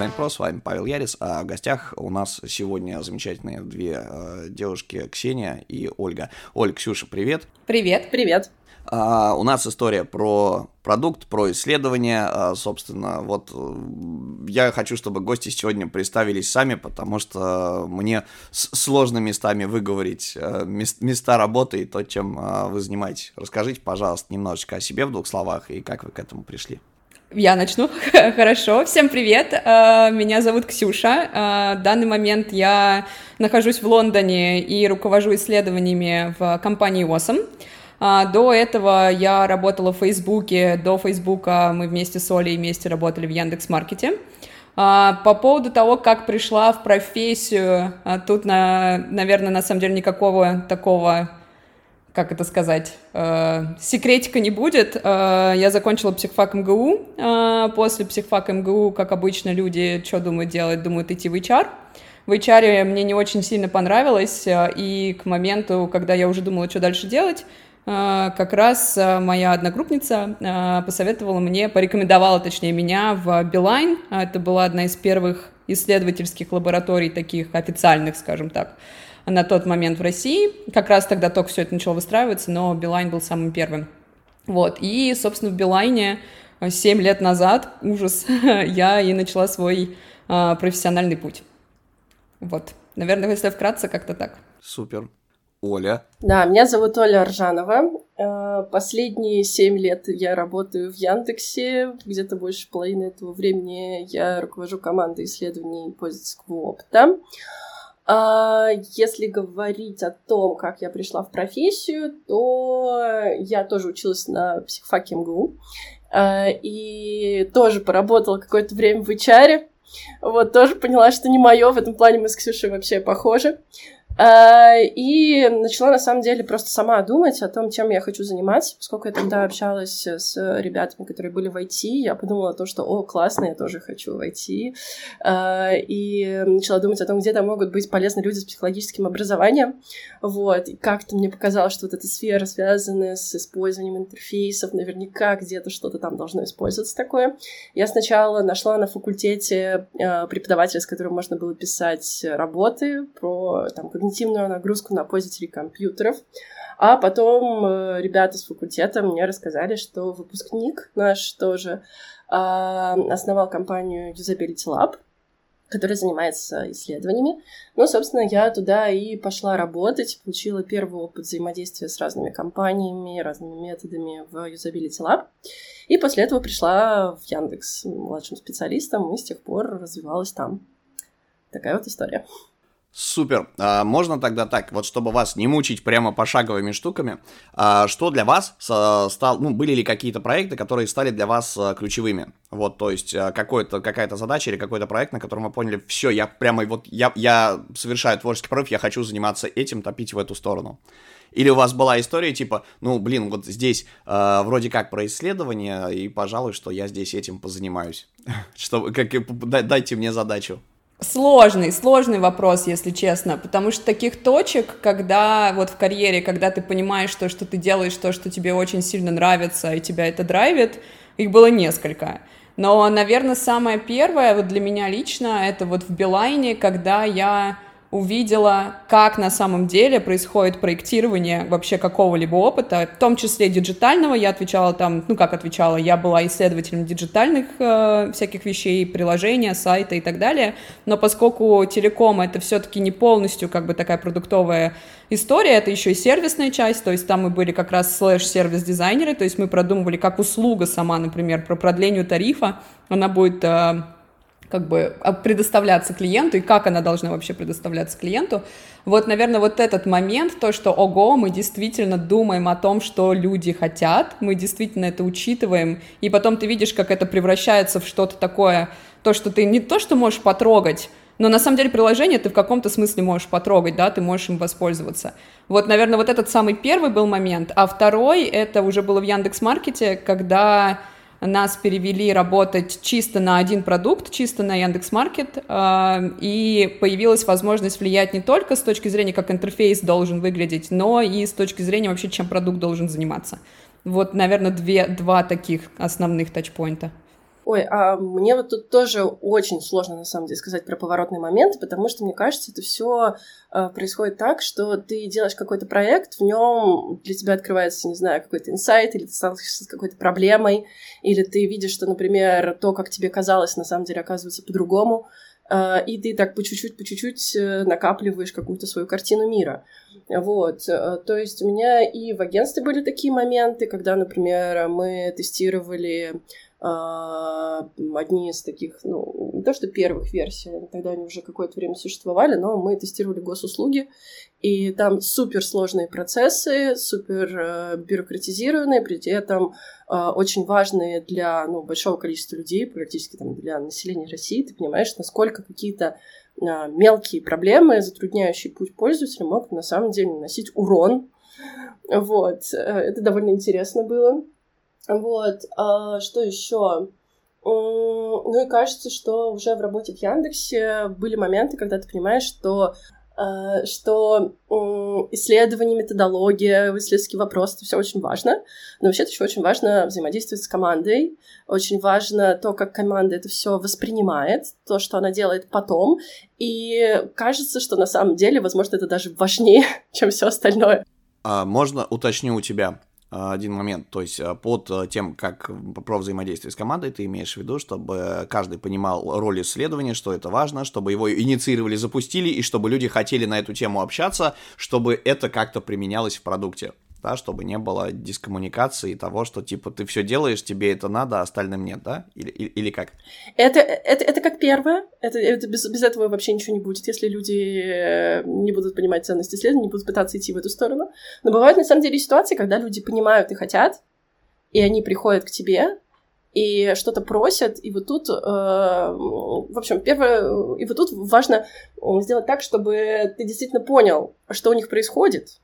Дизайн Про, с вами Павел Ярис, а в гостях у нас сегодня замечательные две э, девушки, Ксения и Ольга. Оль, Ксюша, привет. Привет. Привет. Uh, у нас история про продукт, про исследование. Uh, собственно, вот uh, я хочу, чтобы гости сегодня представились сами, потому что мне сложно местами выговорить места работы и то, чем вы занимаетесь. Расскажите, пожалуйста, немножечко о себе в двух словах и как вы к этому пришли. Я начну. Хорошо. Всем привет. Меня зовут Ксюша. В данный момент я нахожусь в Лондоне и руковожу исследованиями в компании Awesome. А, до этого я работала в Фейсбуке, до Фейсбука мы вместе с Олей вместе работали в Яндекс.Маркете. По поводу того, как пришла в профессию, тут, на, наверное, на самом деле никакого такого, как это сказать, секретика не будет. Я закончила психфак МГУ. После психфак МГУ, как обычно, люди что думают делать? Думают идти в HR. В HR мне не очень сильно понравилось, и к моменту, когда я уже думала, что дальше делать, а, как раз а, моя одногруппница посоветовала мне, порекомендовала, точнее, меня в Билайн. Это была одна из первых исследовательских лабораторий, таких официальных, скажем так, на тот момент в России. Как раз тогда только все это начало выстраиваться, но Билайн был самым первым. Вот, и, собственно, в Билайне 7 лет назад, ужас, я и начала свой профессиональный путь. Вот, наверное, если вкратце, как-то так. Супер. Оля. Да, меня зовут Оля Аржанова. Э, последние семь лет я работаю в Яндексе. Где-то больше половины этого времени я руковожу командой исследований пользовательского опыта. А, если говорить о том, как я пришла в профессию, то я тоже училась на психфаке МГУ э, и тоже поработала какое-то время в HR. Вот, тоже поняла, что не мое. В этом плане мы с Ксюшей вообще похожи. А, и начала, на самом деле, просто сама думать о том, чем я хочу заниматься. Поскольку я тогда общалась с ребятами, которые были в IT, я подумала о том, что, о, классно, я тоже хочу в IT. А, и начала думать о том, где там могут быть полезны люди с психологическим образованием. Вот. И как-то мне показалось, что вот эта сфера, связанная с использованием интерфейсов, наверняка где-то что-то там должно использоваться такое. Я сначала нашла на факультете а, преподавателя, с которым можно было писать работы про там, когнитивную нагрузку на пользователей компьютеров. А потом э, ребята с факультета мне рассказали, что выпускник наш тоже э, основал компанию Usability Lab, которая занимается исследованиями. Ну, собственно, я туда и пошла работать, получила первый опыт взаимодействия с разными компаниями, разными методами в Usability Lab. И после этого пришла в Яндекс младшим специалистом и с тех пор развивалась там. Такая вот история. Супер. А, можно тогда так, вот чтобы вас не мучить прямо пошаговыми штуками, а, что для вас стал, ну, были ли какие-то проекты, которые стали для вас а, ключевыми? Вот, то есть а, какой-то, какая-то задача или какой-то проект, на котором вы поняли, все, я прямо вот, я, я совершаю творческий прорыв, я хочу заниматься этим, топить в эту сторону. Или у вас была история типа, ну, блин, вот здесь э, вроде как про исследование, и, пожалуй, что я здесь этим позанимаюсь. Что, как, дайте мне задачу. Сложный, сложный вопрос, если честно, потому что таких точек, когда вот в карьере, когда ты понимаешь, что, что ты делаешь то, что тебе очень сильно нравится, и тебя это драйвит, их было несколько. Но, наверное, самое первое вот для меня лично, это вот в Билайне, когда я увидела, как на самом деле происходит проектирование вообще какого-либо опыта, в том числе диджитального. Я отвечала там, ну как отвечала, я была исследователем диджитальных э, всяких вещей, приложения, сайта и так далее. Но поскольку телеком это все-таки не полностью как бы такая продуктовая история, это еще и сервисная часть, то есть там мы были как раз слэш-сервис-дизайнеры, то есть мы продумывали, как услуга сама, например, про продление тарифа, она будет э, как бы а, предоставляться клиенту и как она должна вообще предоставляться клиенту. Вот, наверное, вот этот момент, то, что, ого, мы действительно думаем о том, что люди хотят, мы действительно это учитываем, и потом ты видишь, как это превращается в что-то такое, то, что ты не то, что можешь потрогать, но на самом деле приложение ты в каком-то смысле можешь потрогать, да, ты можешь им воспользоваться. Вот, наверное, вот этот самый первый был момент, а второй, это уже было в Яндекс.Маркете, когда нас перевели работать чисто на один продукт, чисто на Яндекс.Маркет, э, и появилась возможность влиять не только с точки зрения, как интерфейс должен выглядеть, но и с точки зрения вообще, чем продукт должен заниматься. Вот, наверное, две, два таких основных тачпоинта. Ой, а мне вот тут тоже очень сложно, на самом деле, сказать про поворотные моменты, потому что, мне кажется, это все э, происходит так, что ты делаешь какой-то проект, в нем для тебя открывается, не знаю, какой-то инсайт, или ты сталкиваешься с какой-то проблемой, или ты видишь, что, например, то, как тебе казалось, на самом деле оказывается по-другому, э, и ты так по чуть-чуть, по чуть-чуть э, накапливаешь какую-то свою картину мира. Вот, то есть у меня и в агентстве были такие моменты, когда, например, мы тестировали одни из таких, ну, не то что первых версий, тогда они уже какое-то время существовали, но мы тестировали госуслуги, и там супер сложные процессы, супер э, бюрократизированные, при этом э, очень важные для ну, большого количества людей, практически там, для населения России. Ты понимаешь, насколько какие-то э, мелкие проблемы, затрудняющие путь пользователя, могут на самом деле наносить урон. Вот, это довольно интересно было. Вот, а что еще? Ну и кажется, что уже в работе в Яндексе были моменты, когда ты понимаешь, что а, что исследование, методология, исследовательский вопрос — это все очень важно, но вообще еще очень важно взаимодействовать с командой, очень важно то, как команда это все воспринимает, то, что она делает потом, и кажется, что на самом деле, возможно, это даже важнее, чем все остальное. А можно уточню у тебя? А, один момент, то есть а, под э, тем, как про взаимодействие с командой, ты имеешь в виду, чтобы каждый понимал роль исследования, что это важно, чтобы его инициировали, запустили, и чтобы люди хотели на эту тему общаться, чтобы это как-то применялось в продукте да, чтобы не было дискоммуникации того, что типа ты все делаешь, тебе это надо, а остальным нет, да? Или, или, или как? Это, это, это как первое, это, это без, без этого вообще ничего не будет, если люди э, не будут понимать ценность исследований, не будут пытаться идти в эту сторону. Но бывают на самом деле ситуации, когда люди понимают и хотят, и они приходят к тебе, и что-то просят, и вот тут, э, в общем, первое, и вот тут важно сделать так, чтобы ты действительно понял, что у них происходит,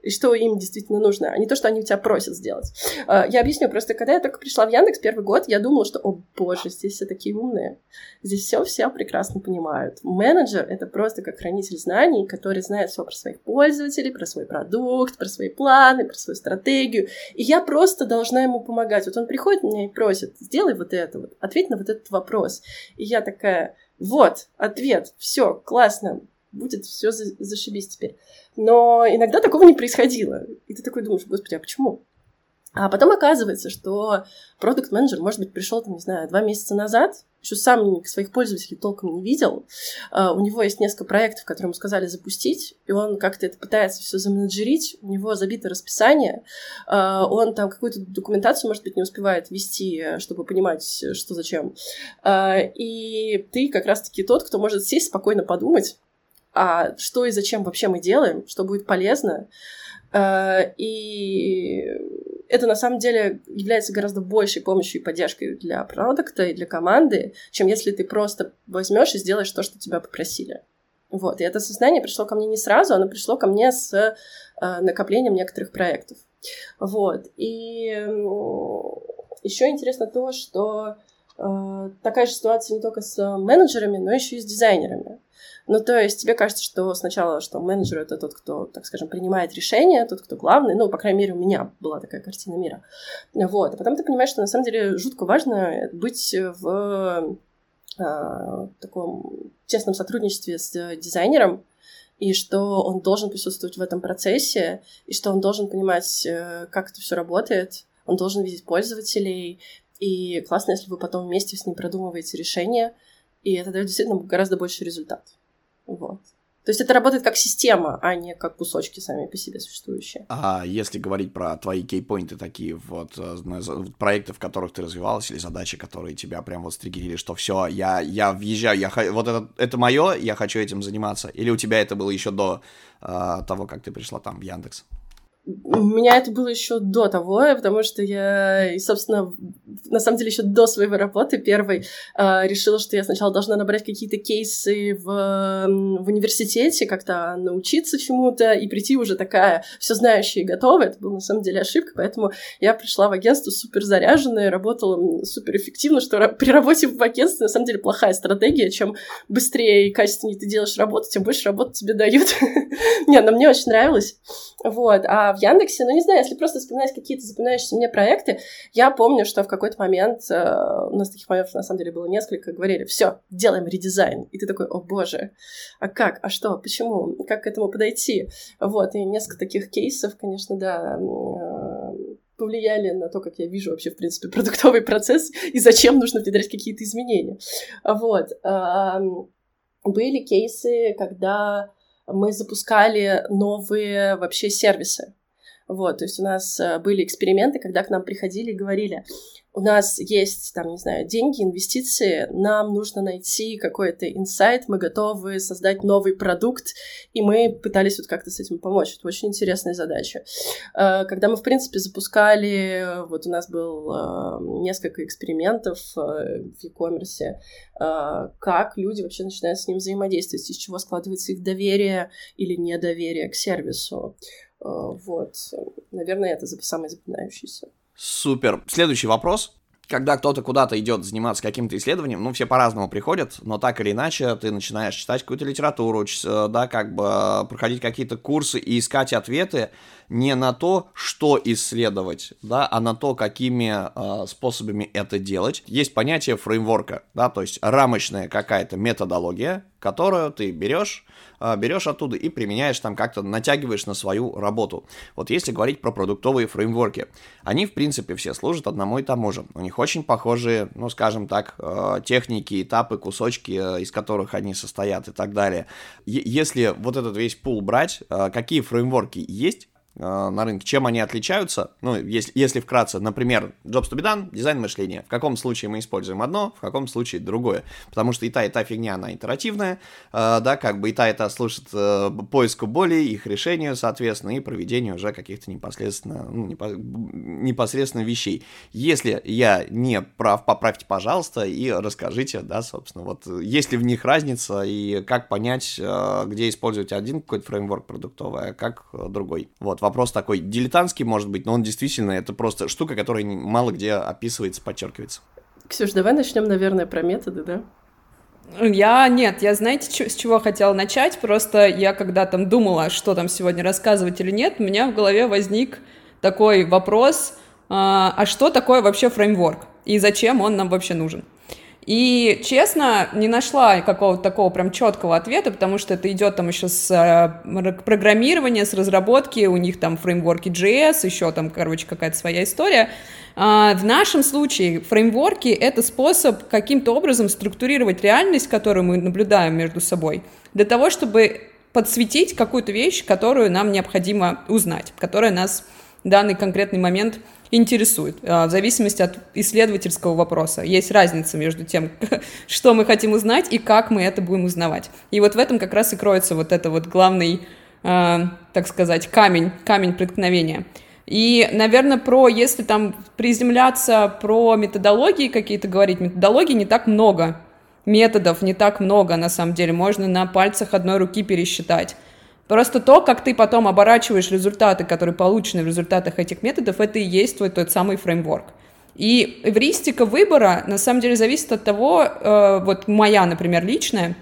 и что им действительно нужно, а не то, что они у тебя просят сделать. А, я объясню, просто когда я только пришла в Яндекс первый год, я думала, что, о боже, здесь все такие умные, здесь все все прекрасно понимают. Менеджер — это просто как хранитель знаний, который знает все про своих пользователей, про свой продукт, про свои планы, про свою стратегию, и я просто должна ему помогать. Вот он приходит меня и просит, сделай вот это вот, ответь на вот этот вопрос. И я такая, вот, ответ, все, классно, будет все за, зашибись теперь. Но иногда такого не происходило. И ты такой думаешь, господи, а почему? А потом оказывается, что продукт менеджер может быть, пришел, там, не знаю, два месяца назад, еще сам своих пользователей толком не видел. Uh, у него есть несколько проектов, которые ему сказали запустить, и он как-то это пытается все заменеджерить. У него забито расписание. Uh, он там какую-то документацию, может быть, не успевает вести, чтобы понимать, что зачем. Uh, и ты как раз-таки тот, кто может сесть спокойно подумать, а что и зачем вообще мы делаем, что будет полезно. Э, и это на самом деле является гораздо большей помощью и поддержкой для продукта и для команды, чем если ты просто возьмешь и сделаешь то, что тебя попросили. Вот, и это сознание пришло ко мне не сразу, оно пришло ко мне с э, накоплением некоторых проектов. Вот, и еще интересно то, что такая же ситуация не только с менеджерами, но еще и с дизайнерами. Ну, то есть тебе кажется, что сначала, что менеджер — это тот, кто, так скажем, принимает решения, тот, кто главный. Ну, по крайней мере, у меня была такая картина мира. Вот. А потом ты понимаешь, что на самом деле жутко важно быть в а, таком тесном сотрудничестве с дизайнером, и что он должен присутствовать в этом процессе, и что он должен понимать, э, как это все работает, он должен видеть пользователей, и классно, если вы потом вместе с ним продумываете решение, и это дает действительно гораздо больше результат. Вот. То есть это работает как система, а не как кусочки сами по себе существующие. А если говорить про твои кейпоинты такие вот э, проекты, в которых ты развивалась, или задачи, которые тебя прям вот стригерили, что все, я, я въезжаю, я, вот это, это мое, я хочу этим заниматься, или у тебя это было еще до uh, того, как ты пришла там в Яндекс? У меня это было еще до того, потому что я, собственно, на самом деле еще до своей работы первой э, решила, что я сначала должна набрать какие-то кейсы в, в университете, как-то научиться чему-то и прийти уже такая все знающая и готовая. Это была на самом деле ошибка, поэтому я пришла в агентство супер заряженная, работала супер эффективно, что при работе в агентстве на самом деле плохая стратегия. Чем быстрее и качественнее ты делаешь работу, тем больше работы тебе дают. Не, но мне очень нравилось. Вот. А в Яндексе, ну, не знаю, если просто вспоминать какие-то запоминающиеся мне проекты, я помню, что в какой-то момент, э, у нас таких моментов, на самом деле, было несколько, говорили, все, делаем редизайн. И ты такой, о боже, а как, а что, почему, как к этому подойти? Вот, и несколько таких кейсов, конечно, да, э, повлияли на то, как я вижу вообще, в принципе, продуктовый процесс и зачем нужно внедрять какие-то изменения. Вот. Были кейсы, когда мы запускали новые вообще сервисы. Вот, то есть у нас э, были эксперименты, когда к нам приходили и говорили, у нас есть, там, не знаю, деньги, инвестиции, нам нужно найти какой-то инсайт, мы готовы создать новый продукт, и мы пытались вот как-то с этим помочь. Это очень интересная задача. Э, когда мы, в принципе, запускали, вот у нас был э, несколько экспериментов в e-commerce, как люди вообще начинают с ним взаимодействовать, из чего складывается их доверие или недоверие к сервису. Вот, наверное, это самое запоминающееся. Супер. Следующий вопрос. Когда кто-то куда-то идет заниматься каким-то исследованием, ну, все по-разному приходят, но так или иначе ты начинаешь читать какую-то литературу, э, да, как бы проходить какие-то курсы и искать ответы не на то, что исследовать, да, а на то, какими э, способами это делать. Есть понятие фреймворка, да, то есть рамочная какая-то методология, которую ты берешь, а, берешь оттуда и применяешь там как-то, натягиваешь на свою работу. Вот если говорить про продуктовые фреймворки, они, в принципе, все служат одному и тому же. У них очень похожие, ну, скажем так, а, техники, этапы, кусочки, а, из которых они состоят и так далее. Если вот этот весь пул брать, какие фреймворки есть, Э, на рынке. Чем они отличаются? Ну, если, если вкратце, например, Jobs to be done, дизайн мышления. В каком случае мы используем одно, в каком случае другое. Потому что и та, и та фигня, она итеративная, э, да, как бы и та, и та служит э, поиску болей, их решению, соответственно, и проведению уже каких-то непосредственно, ну, непо, непосредственно вещей. Если я не прав, поправьте, пожалуйста, и расскажите, да, собственно, вот есть ли в них разница, и как понять, э, где использовать один какой-то фреймворк продуктовый, а как другой. Вот, вопрос такой дилетантский, может быть, но он действительно, это просто штука, которая мало где описывается, подчеркивается. Ксюш, давай начнем, наверное, про методы, да? Я нет, я знаете, с чего хотела начать? Просто я когда там думала, что там сегодня рассказывать или нет, у меня в голове возник такой вопрос, а, а что такое вообще фреймворк и зачем он нам вообще нужен? И, честно, не нашла какого-то такого прям четкого ответа, потому что это идет там еще с э, программирования, с разработки, у них там фреймворки JS, еще там, короче, какая-то своя история. А в нашем случае фреймворки — это способ каким-то образом структурировать реальность, которую мы наблюдаем между собой, для того, чтобы подсветить какую-то вещь, которую нам необходимо узнать, которая нас данный конкретный момент интересует, а, в зависимости от исследовательского вопроса. Есть разница между тем, что мы хотим узнать и как мы это будем узнавать. И вот в этом как раз и кроется вот это вот главный, а, так сказать, камень, камень преткновения. И, наверное, про, если там приземляться про методологии какие-то говорить, методологий не так много, методов не так много, на самом деле, можно на пальцах одной руки пересчитать. Просто то, как ты потом оборачиваешь результаты, которые получены в результатах этих методов, это и есть твой тот самый фреймворк. И эвристика выбора, на самом деле, зависит от того, э, вот моя, например, личная,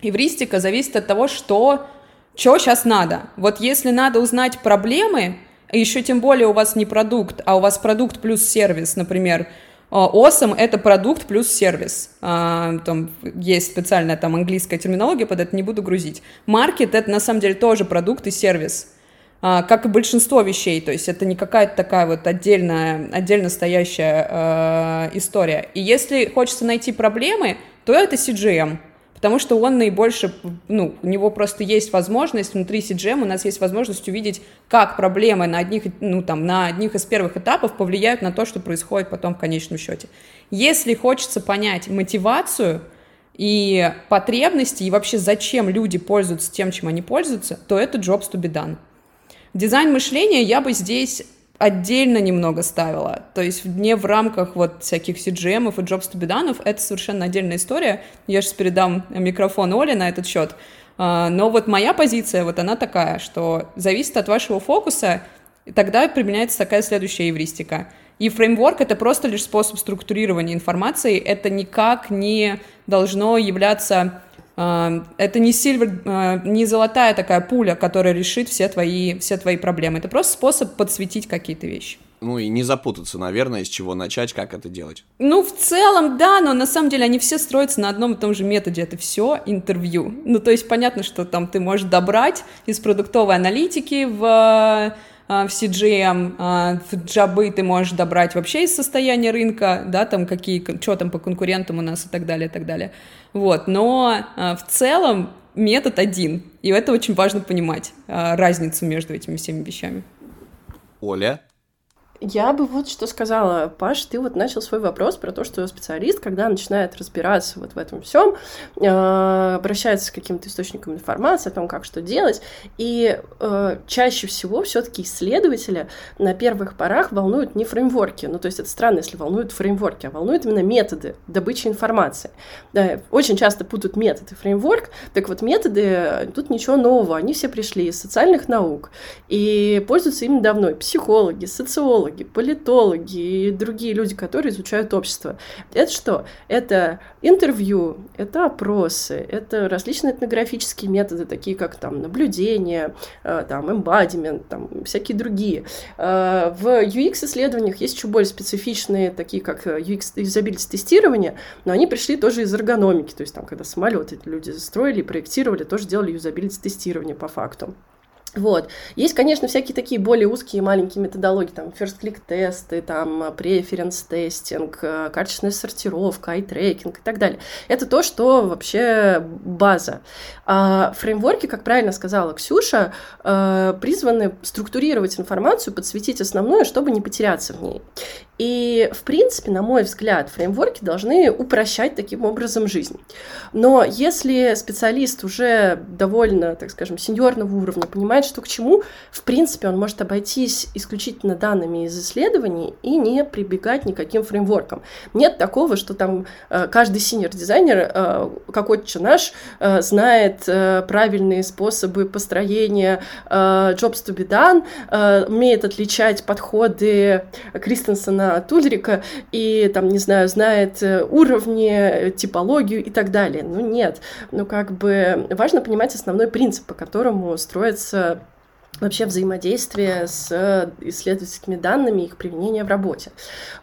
эвристика зависит от того, что, что сейчас надо. Вот если надо узнать проблемы, еще тем более у вас не продукт, а у вас продукт плюс сервис, например, Awesome — это продукт плюс сервис. А, там есть специальная там английская терминология, под это не буду грузить. Маркет — это на самом деле тоже продукт и сервис. А, как и большинство вещей, то есть это не какая-то такая вот отдельная, отдельно стоящая история. И если хочется найти проблемы, то это CGM — потому что он наибольше, ну, у него просто есть возможность, внутри CGM у нас есть возможность увидеть, как проблемы на одних, ну, там, на одних из первых этапов повлияют на то, что происходит потом в конечном счете. Если хочется понять мотивацию и потребности, и вообще зачем люди пользуются тем, чем они пользуются, то это jobs to be done. Дизайн мышления я бы здесь отдельно немного ставила. То есть не в рамках вот всяких CGM и Jobs to be done, это совершенно отдельная история. Я сейчас передам микрофон Оле на этот счет. А, но вот моя позиция, вот она такая, что зависит от вашего фокуса, и тогда применяется такая следующая евристика. И фреймворк — это просто лишь способ структурирования информации, это никак не должно являться это не сильвер, э, не золотая такая пуля, которая решит все твои, все твои проблемы. Это просто способ подсветить какие-то вещи. Ну и не запутаться, наверное, с чего начать, как это делать. Ну, в целом, да, но на самом деле они все строятся на одном и том же методе. Это все интервью. Ну, то есть понятно, что там ты можешь добрать из продуктовой аналитики в в CGM, в джабы ты можешь добрать вообще из состояния рынка, да, там какие, что там по конкурентам у нас и так далее, и так далее. Вот, но в целом метод один, и это очень важно понимать, разницу между этими всеми вещами. Оля? Я бы вот что сказала, Паш, ты вот начал свой вопрос про то, что специалист, когда начинает разбираться вот в этом всем, э, обращается к каким-то источникам информации о том, как что делать, и э, чаще всего все-таки исследователя на первых порах волнуют не фреймворки, ну то есть это странно, если волнуют фреймворки, а волнуют именно методы добычи информации. Да, очень часто путают метод и фреймворк, так вот методы, тут ничего нового, они все пришли из социальных наук и пользуются ими давно, и психологи, социологи, психологи, политологи и другие люди, которые изучают общество. Это что? Это интервью, это опросы, это различные этнографические методы, такие как там наблюдение, э, там embodiment, там всякие другие. Э, в UX-исследованиях есть еще более специфичные, такие как UX юзабилити тестирование, но они пришли тоже из эргономики, то есть там, когда самолеты люди строили и проектировали, тоже делали юзабилити тестирование по факту. Вот. Есть, конечно, всякие такие более узкие маленькие методологии, там, first-click тесты, там, preference тестинг, э, качественная сортировка, ай-трекинг и так далее. Это то, что вообще база. А фреймворки, как правильно сказала Ксюша, э, призваны структурировать информацию, подсветить основное, чтобы не потеряться в ней. И, в принципе, на мой взгляд, фреймворки должны упрощать таким образом жизнь. Но если специалист уже довольно, так скажем, сеньорного уровня, понимает, что к чему, в принципе, он может обойтись исключительно данными из исследований и не прибегать никаким фреймворкам. Нет такого, что там э, каждый синьор-дизайнер, э, какой-то наш, э, знает правильные способы построения jobs to be done, умеет отличать подходы Кристенсена от Ульрика и, там, не знаю, знает уровни, типологию и так далее. Ну, нет. Ну, как бы важно понимать основной принцип, по которому строится вообще взаимодействие с э, исследовательскими данными, их применение в работе.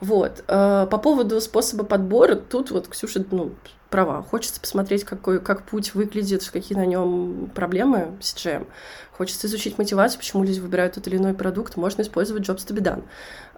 Вот. По поводу способа подбора, тут вот Ксюша, ну, права. Хочется посмотреть, какой, как путь выглядит, какие на нем проблемы с CGM. Хочется изучить мотивацию, почему люди выбирают тот или иной продукт. Можно использовать Jobs to be done.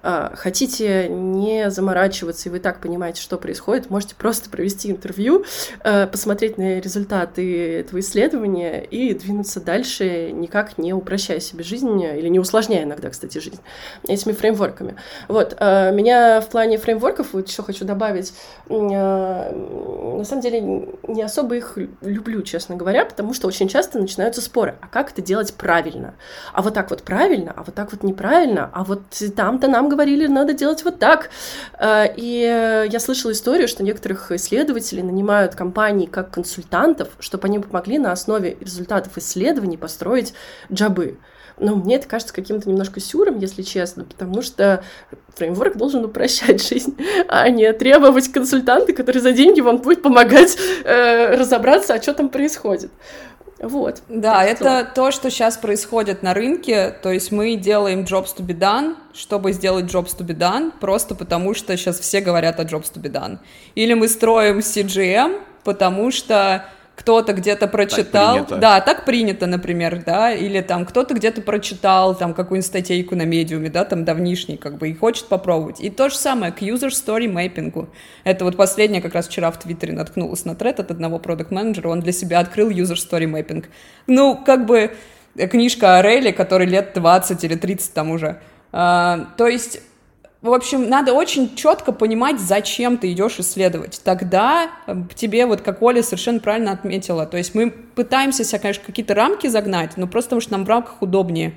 А, хотите не заморачиваться, и вы так понимаете, что происходит, можете просто провести интервью, а, посмотреть на результаты этого исследования и двинуться дальше, никак не упрощая себе жизнь, или не усложняя иногда, кстати, жизнь этими фреймворками. Вот, а, меня в плане фреймворков, вот еще хочу добавить, на самом деле не особо их люблю, честно говоря, потому что очень часто начинаются споры, а как это делать правильно? А вот так вот правильно, а вот так вот неправильно, а вот там-то нам говорили, надо делать вот так. Э, и я слышала историю, что некоторых исследователей нанимают компании как консультантов, чтобы они помогли на основе результатов исследований построить джабы. Но мне это кажется каким-то немножко сюром, если честно, потому что фреймворк должен упрощать жизнь, а не требовать консультанта, который за деньги вам будет помогать э, разобраться, а что там происходит. Вот. Да, это то, что сейчас происходит на рынке. То есть мы делаем jobs to be done, чтобы сделать jobs to be done, просто потому что сейчас все говорят о jobs to be done. Или мы строим CGM, потому что кто-то где-то прочитал, так да, так принято, например, да, или там кто-то где-то прочитал там какую-нибудь статейку на медиуме, да, там давнишний, как бы, и хочет попробовать. И то же самое к user story mapping. Это вот последнее, как раз вчера в Твиттере наткнулась на тред от одного продукт менеджера он для себя открыл user story mapping. Ну, как бы книжка Орели, который лет 20 или 30 там уже. А, то есть в общем, надо очень четко понимать, зачем ты идешь исследовать. Тогда э, тебе, вот как Оля совершенно правильно отметила, то есть мы пытаемся себя, конечно, какие-то рамки загнать, но просто потому что нам в рамках удобнее.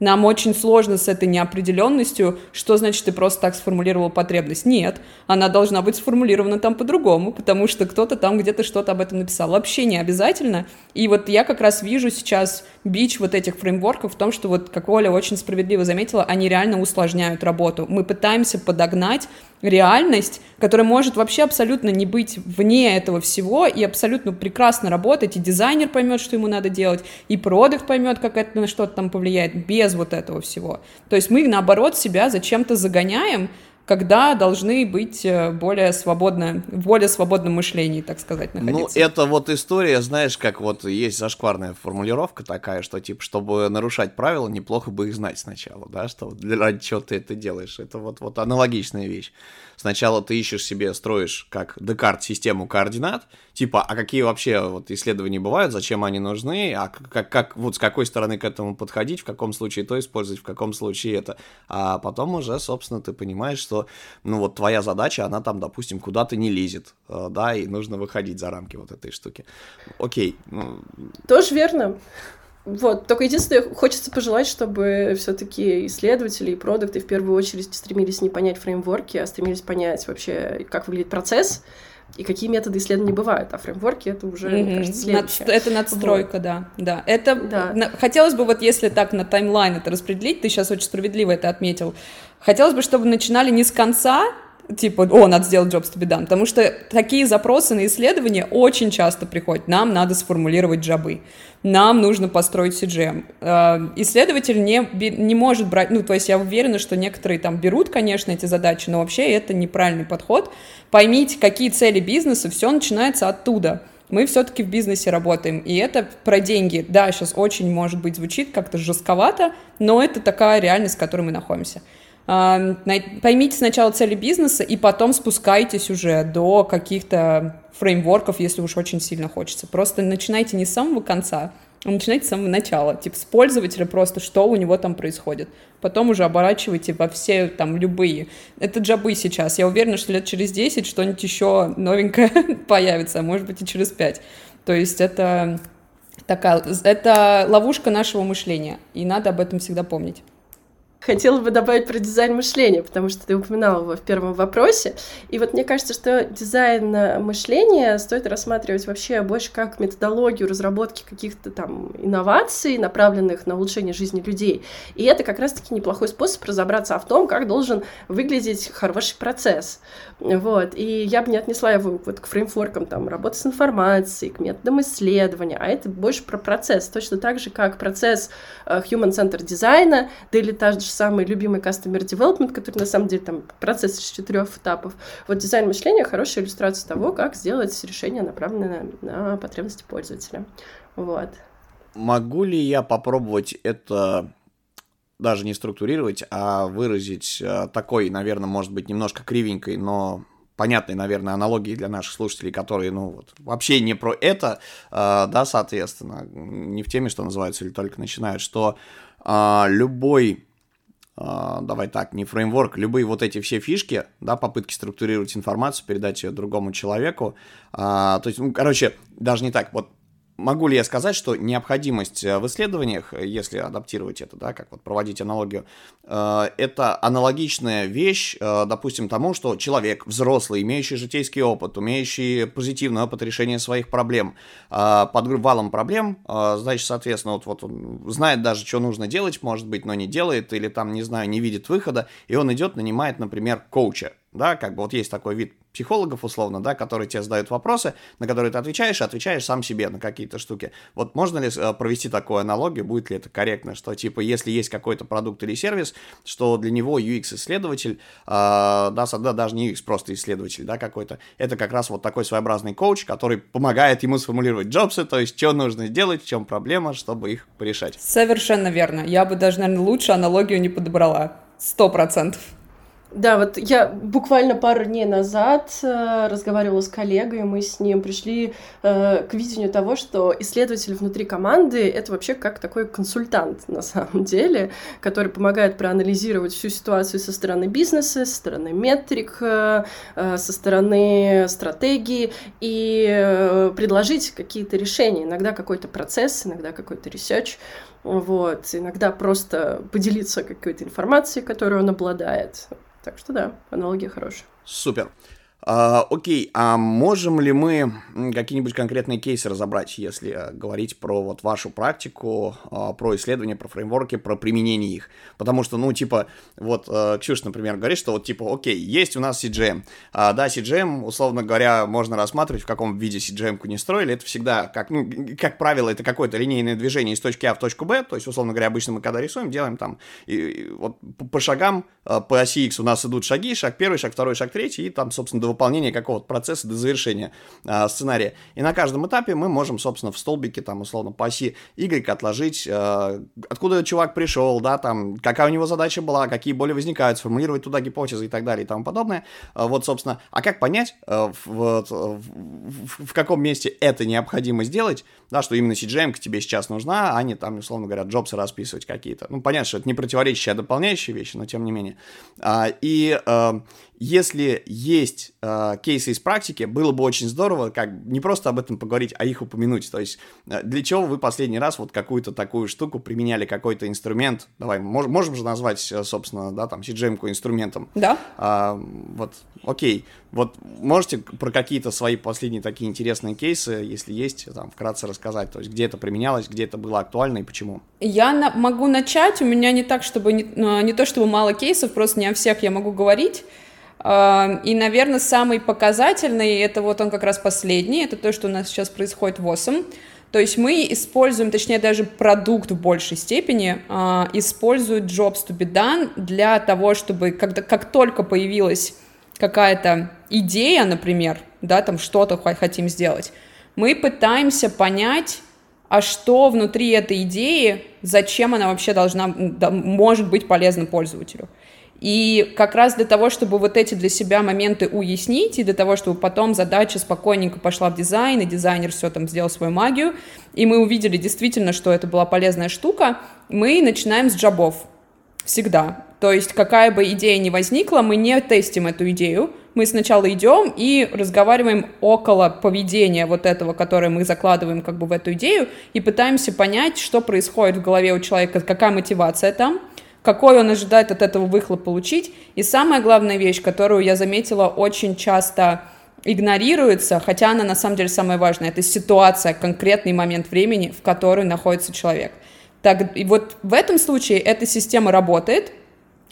Нам очень сложно с этой неопределенностью, что значит ты просто так сформулировал потребность. Нет, она должна быть сформулирована там по-другому, потому что кто-то там где-то что-то об этом написал. Вообще не обязательно. И вот я как раз вижу сейчас бич вот этих фреймворков в том, что вот, как Оля очень справедливо заметила, они реально усложняют работу. Мы пытаемся подогнать реальность, которая может вообще абсолютно не быть вне этого всего и абсолютно прекрасно работать, и дизайнер поймет, что ему надо делать, и продукт поймет, как это на что-то там повлияет, без вот этого всего. То есть мы, наоборот, себя зачем-то загоняем, когда должны быть э, более свободно, в более свободном мышлении, так сказать, ну, находиться. Ну, это вот история, знаешь, как вот есть зашкварная формулировка такая, что, типа, чтобы нарушать правила, неплохо бы их знать сначала, да, что для ради чего ты это делаешь. Это вот, вот аналогичная вещь. Сначала ты ищешь себе, строишь как Декарт систему координат, типа, а какие вообще вот исследования бывают, зачем они нужны, а как, как вот с какой стороны к этому подходить, в каком случае то использовать, в каком случае это. А потом уже, собственно, ты понимаешь, что, ну вот твоя задача, она там, допустим, куда-то не лезет, э, да, и нужно выходить за рамки вот этой штуки. Окей. Ну... Тоже верно. Вот, только единственное, хочется пожелать, чтобы все-таки исследователи и продукты в первую очередь стремились не понять фреймворки, а стремились понять вообще, как выглядит процесс, и какие методы исследований бывают, а фреймворки это уже, mm-hmm. мне кажется, следующее. Над, это надстройка, вот. да, да. Это да. Хотелось бы вот если так на таймлайн это распределить, ты сейчас очень справедливо это отметил. Хотелось бы, чтобы начинали не с конца, типа, о, надо сделать jobs to be done, потому что такие запросы на исследования очень часто приходят. Нам надо сформулировать джабы, нам нужно построить CGM. Э, исследователь не, не может брать, ну, то есть я уверена, что некоторые там берут, конечно, эти задачи, но вообще это неправильный подход. Поймите, какие цели бизнеса, все начинается оттуда. Мы все-таки в бизнесе работаем, и это про деньги. Да, сейчас очень, может быть, звучит как-то жестковато, но это такая реальность, в которой мы находимся. Поймите сначала цели бизнеса, и потом спускайтесь уже до каких-то фреймворков, если уж очень сильно хочется. Просто начинайте не с самого конца, а начинайте с самого начала. Типа с пользователя просто, что у него там происходит. Потом уже оборачивайте во все там любые. Это джабы сейчас. Я уверена, что лет через 10 что-нибудь еще новенькое появится, а может быть и через 5. То есть это такая, это ловушка нашего мышления, и надо об этом всегда помнить. Хотела бы добавить про дизайн мышления, потому что ты упоминал его в первом вопросе. И вот мне кажется, что дизайн э, мышления стоит рассматривать вообще больше как методологию разработки каких-то там инноваций, направленных на улучшение жизни людей. И это как раз-таки неплохой способ разобраться в том, как должен выглядеть хороший процесс. Вот. И я бы не отнесла его вот к фреймворкам там, работы с информацией, к методам исследования, а это больше про процесс. Точно так же, как процесс э, human center дизайна, да или та же самый любимый customer development, который на самом деле там процесс из четырех этапов. Вот дизайн мышления хорошая иллюстрация того, как сделать решение, направленное на, потребности пользователя. Вот. Могу ли я попробовать это даже не структурировать, а выразить э, такой, наверное, может быть, немножко кривенькой, но понятной, наверное, аналогии для наших слушателей, которые, ну, вот, вообще не про это, э, да, соответственно, не в теме, что называется, или только начинают, что э, любой давай так, не фреймворк, любые вот эти все фишки, да, попытки структурировать информацию, передать ее другому человеку, uh, то есть, ну, короче, даже не так, вот Могу ли я сказать, что необходимость э, в исследованиях, э, если адаптировать это, да, как вот проводить аналогию, э, это аналогичная вещь, допустим, тому, что человек взрослый, имеющий житейский опыт, умеющий позитивный опыт решения своих проблем, под валом проблем, значит, соответственно, вот, вот он знает даже, что нужно делать, может быть, но не делает, или там, не знаю, не видит выхода, и он идет, нанимает, например, коуча, да, как бы вот есть такой вид психологов, условно, да, которые тебе задают вопросы, на которые ты отвечаешь, и отвечаешь сам себе на какие-то штуки. Вот можно ли э, провести такую аналогию, будет ли это корректно, что, типа, если есть какой-то продукт или сервис, что для него UX-исследователь, э, да, да, даже не UX, просто исследователь, да, какой-то, это как раз вот такой своеобразный коуч, который помогает ему сформулировать джобсы, то есть, что нужно сделать, в чем проблема, чтобы их порешать. Совершенно верно. Я бы даже, наверное, лучше аналогию не подобрала. Сто процентов. Да, вот я буквально пару дней назад э, разговаривала с коллегой, мы с ним пришли э, к видению того, что исследователь внутри команды — это вообще как такой консультант на самом деле, который помогает проанализировать всю ситуацию со стороны бизнеса, со стороны метрик, э, э, со стороны стратегии и э, предложить какие-то решения, иногда какой-то процесс, иногда какой-то ресерч. Вот, иногда просто поделиться какой-то информацией, которую он обладает. Так что да, аналогия хорошая. Супер. А, окей, а можем ли мы какие-нибудь конкретные кейсы разобрать, если э, говорить про вот вашу практику, а, про исследования, про фреймворки, про применение их? Потому что, ну, типа, вот э, Ксюша, например, говорит, что вот, типа, окей, есть у нас CGM. А, да, CGM, условно говоря, можно рассматривать, в каком виде CGM-ку не строили. Это всегда, как, ну, как правило, это какое-то линейное движение из точки А в точку Б. То есть, условно говоря, обычно мы когда рисуем, делаем там, и, и, вот по шагам, э, по оси X у нас идут шаги, шаг первый, шаг второй, шаг третий, и там, собственно, выполнения какого-то процесса, до завершения а, сценария. И на каждом этапе мы можем, собственно, в столбике, там, условно, по оси Y отложить, а, откуда чувак пришел, да, там, какая у него задача была, какие боли возникают, сформулировать туда гипотезы и так далее и тому подобное. А, вот, собственно, а как понять, а, в, в, в, в каком месте это необходимо сделать, да, что именно CGM к тебе сейчас нужна, а не там, условно говоря, джобсы расписывать какие-то. Ну, понятно, что это не противоречащие, а дополняющие вещи, но тем не менее. А, и а, если есть э, кейсы из практики, было бы очень здорово, как не просто об этом поговорить, а их упомянуть. То есть, э, для чего вы последний раз вот какую-то такую штуку применяли, какой-то инструмент? Давай, мож, можем же назвать, собственно, да, там, CGM-ку инструментом. Да. А, вот, окей. Вот можете про какие-то свои последние такие интересные кейсы, если есть, там, вкратце рассказать, то есть, где это применялось, где это было актуально и почему? Я на- могу начать, у меня не так, чтобы, не, э, не то чтобы мало кейсов, просто не о всех я могу говорить. И, наверное, самый показательный, это вот он как раз последний, это то, что у нас сейчас происходит в ОСМ. То есть мы используем, точнее даже продукт в большей степени, э, использует Jobs to be done для того, чтобы, когда, как только появилась какая-то идея, например, да, там что-то хотим сделать, мы пытаемся понять, а что внутри этой идеи, зачем она вообще должна, может быть полезна пользователю. И как раз для того, чтобы вот эти для себя моменты уяснить, и для того, чтобы потом задача спокойненько пошла в дизайн, и дизайнер все там сделал свою магию, и мы увидели действительно, что это была полезная штука, мы начинаем с джабов. Всегда. То есть какая бы идея ни возникла, мы не тестим эту идею, мы сначала идем и разговариваем около поведения вот этого, которое мы закладываем как бы в эту идею, и пытаемся понять, что происходит в голове у человека, какая мотивация там, какой он ожидает от этого выхлоп получить. И самая главная вещь, которую я заметила очень часто игнорируется, хотя она на самом деле самая важная, это ситуация, конкретный момент времени, в которой находится человек. Так, и вот в этом случае эта система работает,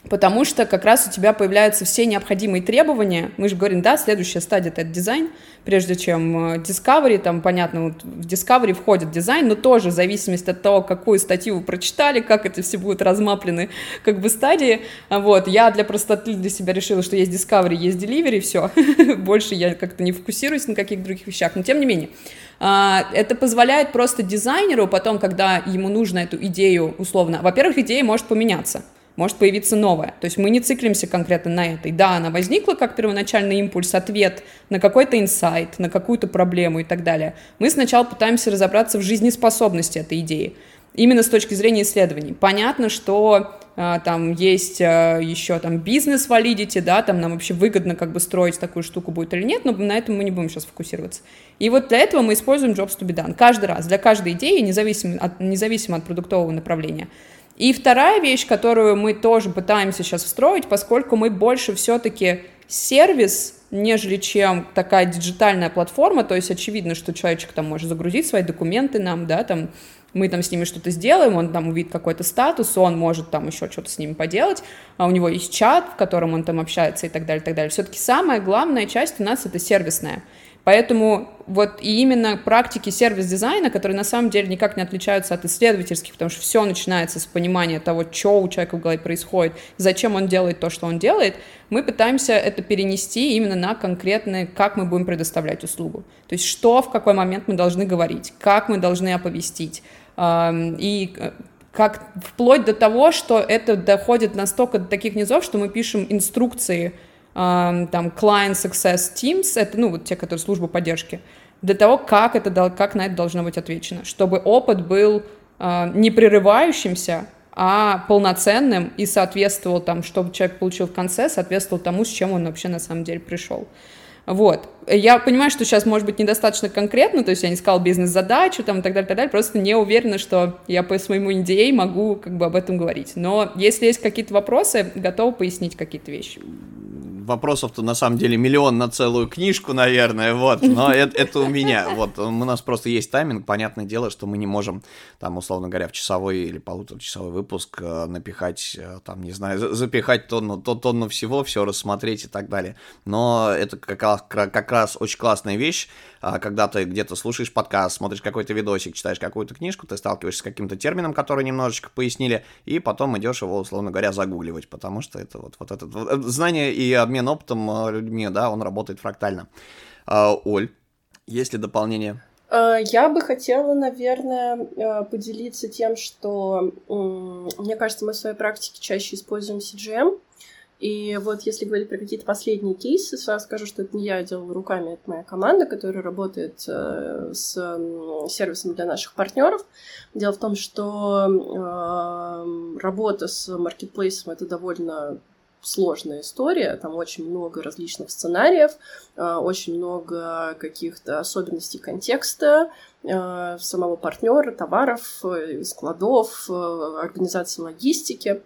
потому что как раз у тебя появляются все необходимые требования. Мы же говорим, да, следующая стадия — это дизайн, прежде чем э, Discovery, там, понятно, вот в Discovery входит дизайн, но тоже в зависимости от того, какую статью вы прочитали, как это все будет размаплены, как бы стадии, вот, я для простоты для себя решила, что есть Discovery, есть Delivery, все, больше я как-то не фокусируюсь на каких-то других вещах, но тем не менее, а, это позволяет просто дизайнеру потом, когда ему нужно эту идею, условно, во-первых, идея может поменяться, может появиться новая. То есть мы не циклимся конкретно на этой. Да, она возникла как первоначальный импульс, ответ на какой-то инсайт, на какую-то проблему и так далее. Мы сначала пытаемся разобраться в жизнеспособности этой идеи, именно с точки зрения исследований. Понятно, что а, там есть а, еще там бизнес валидити, да, там нам вообще выгодно как бы строить такую штуку будет или нет, но на этом мы не будем сейчас фокусироваться. И вот для этого мы используем Jobs to be done каждый раз, для каждой идеи, независимо от, независимо от продуктового направления. И вторая вещь, которую мы тоже пытаемся сейчас встроить, поскольку мы больше все-таки сервис, нежели чем такая диджитальная платформа, то есть очевидно, что человечек там может загрузить свои документы нам, да, там мы там с ними что-то сделаем, он там увидит какой-то статус, он может там еще что-то с ними поделать, а у него есть чат, в котором он там общается и так далее, и так далее. Все-таки самая главная часть у нас это сервисная. Поэтому вот и именно практики сервис-дизайна, которые на самом деле никак не отличаются от исследовательских, потому что все начинается с понимания того, что у человека в голове происходит, зачем он делает то, что он делает, мы пытаемся это перенести именно на конкретные, как мы будем предоставлять услугу. То есть что в какой момент мы должны говорить, как мы должны оповестить. И э, как вплоть до того, что это доходит настолько до таких низов, что мы пишем инструкции там Client Success Teams, это, ну, вот те, которые служба поддержки, для того, как, это, как на это должно быть отвечено, чтобы опыт был не прерывающимся, а полноценным и соответствовал там, чтобы человек получил в конце, соответствовал тому, с чем он вообще на самом деле пришел. Вот. Я понимаю, что сейчас может быть недостаточно конкретно, то есть я не сказала бизнес-задачу там и так далее, так далее, просто не уверена, что я по своему NDA могу как бы об этом говорить. Но если есть какие-то вопросы, готова пояснить какие-то вещи. Вопросов-то на самом деле миллион на целую книжку, наверное, вот, но это, это у меня, вот, у нас просто есть тайминг, понятное дело, что мы не можем, там, условно говоря, в часовой или полуторачасовой выпуск э, напихать, э, там, не знаю, запихать тонну, то, тонну всего, все рассмотреть и так далее, но это как раз, как раз очень классная вещь, когда ты где-то слушаешь подкаст, смотришь какой-то видосик, читаешь какую-то книжку, ты сталкиваешься с каким-то термином, который немножечко пояснили, и потом идешь его, условно говоря, загугливать, потому что это вот, вот это вот, знание и обмен опытом а, людьми, да, он работает фрактально. А, Оль, есть ли дополнение? Я бы хотела, наверное, поделиться тем, что, мне кажется, мы в своей практике чаще используем CGM, и вот если говорить про какие-то последние кейсы, сразу скажу, что это не я делала руками, это моя команда, которая работает э, с сервисом для наших партнеров. Дело в том, что э, работа с маркетплейсом это довольно сложная история, там очень много различных сценариев, э, очень много каких-то особенностей контекста, самого партнера, товаров, складов, организации логистики.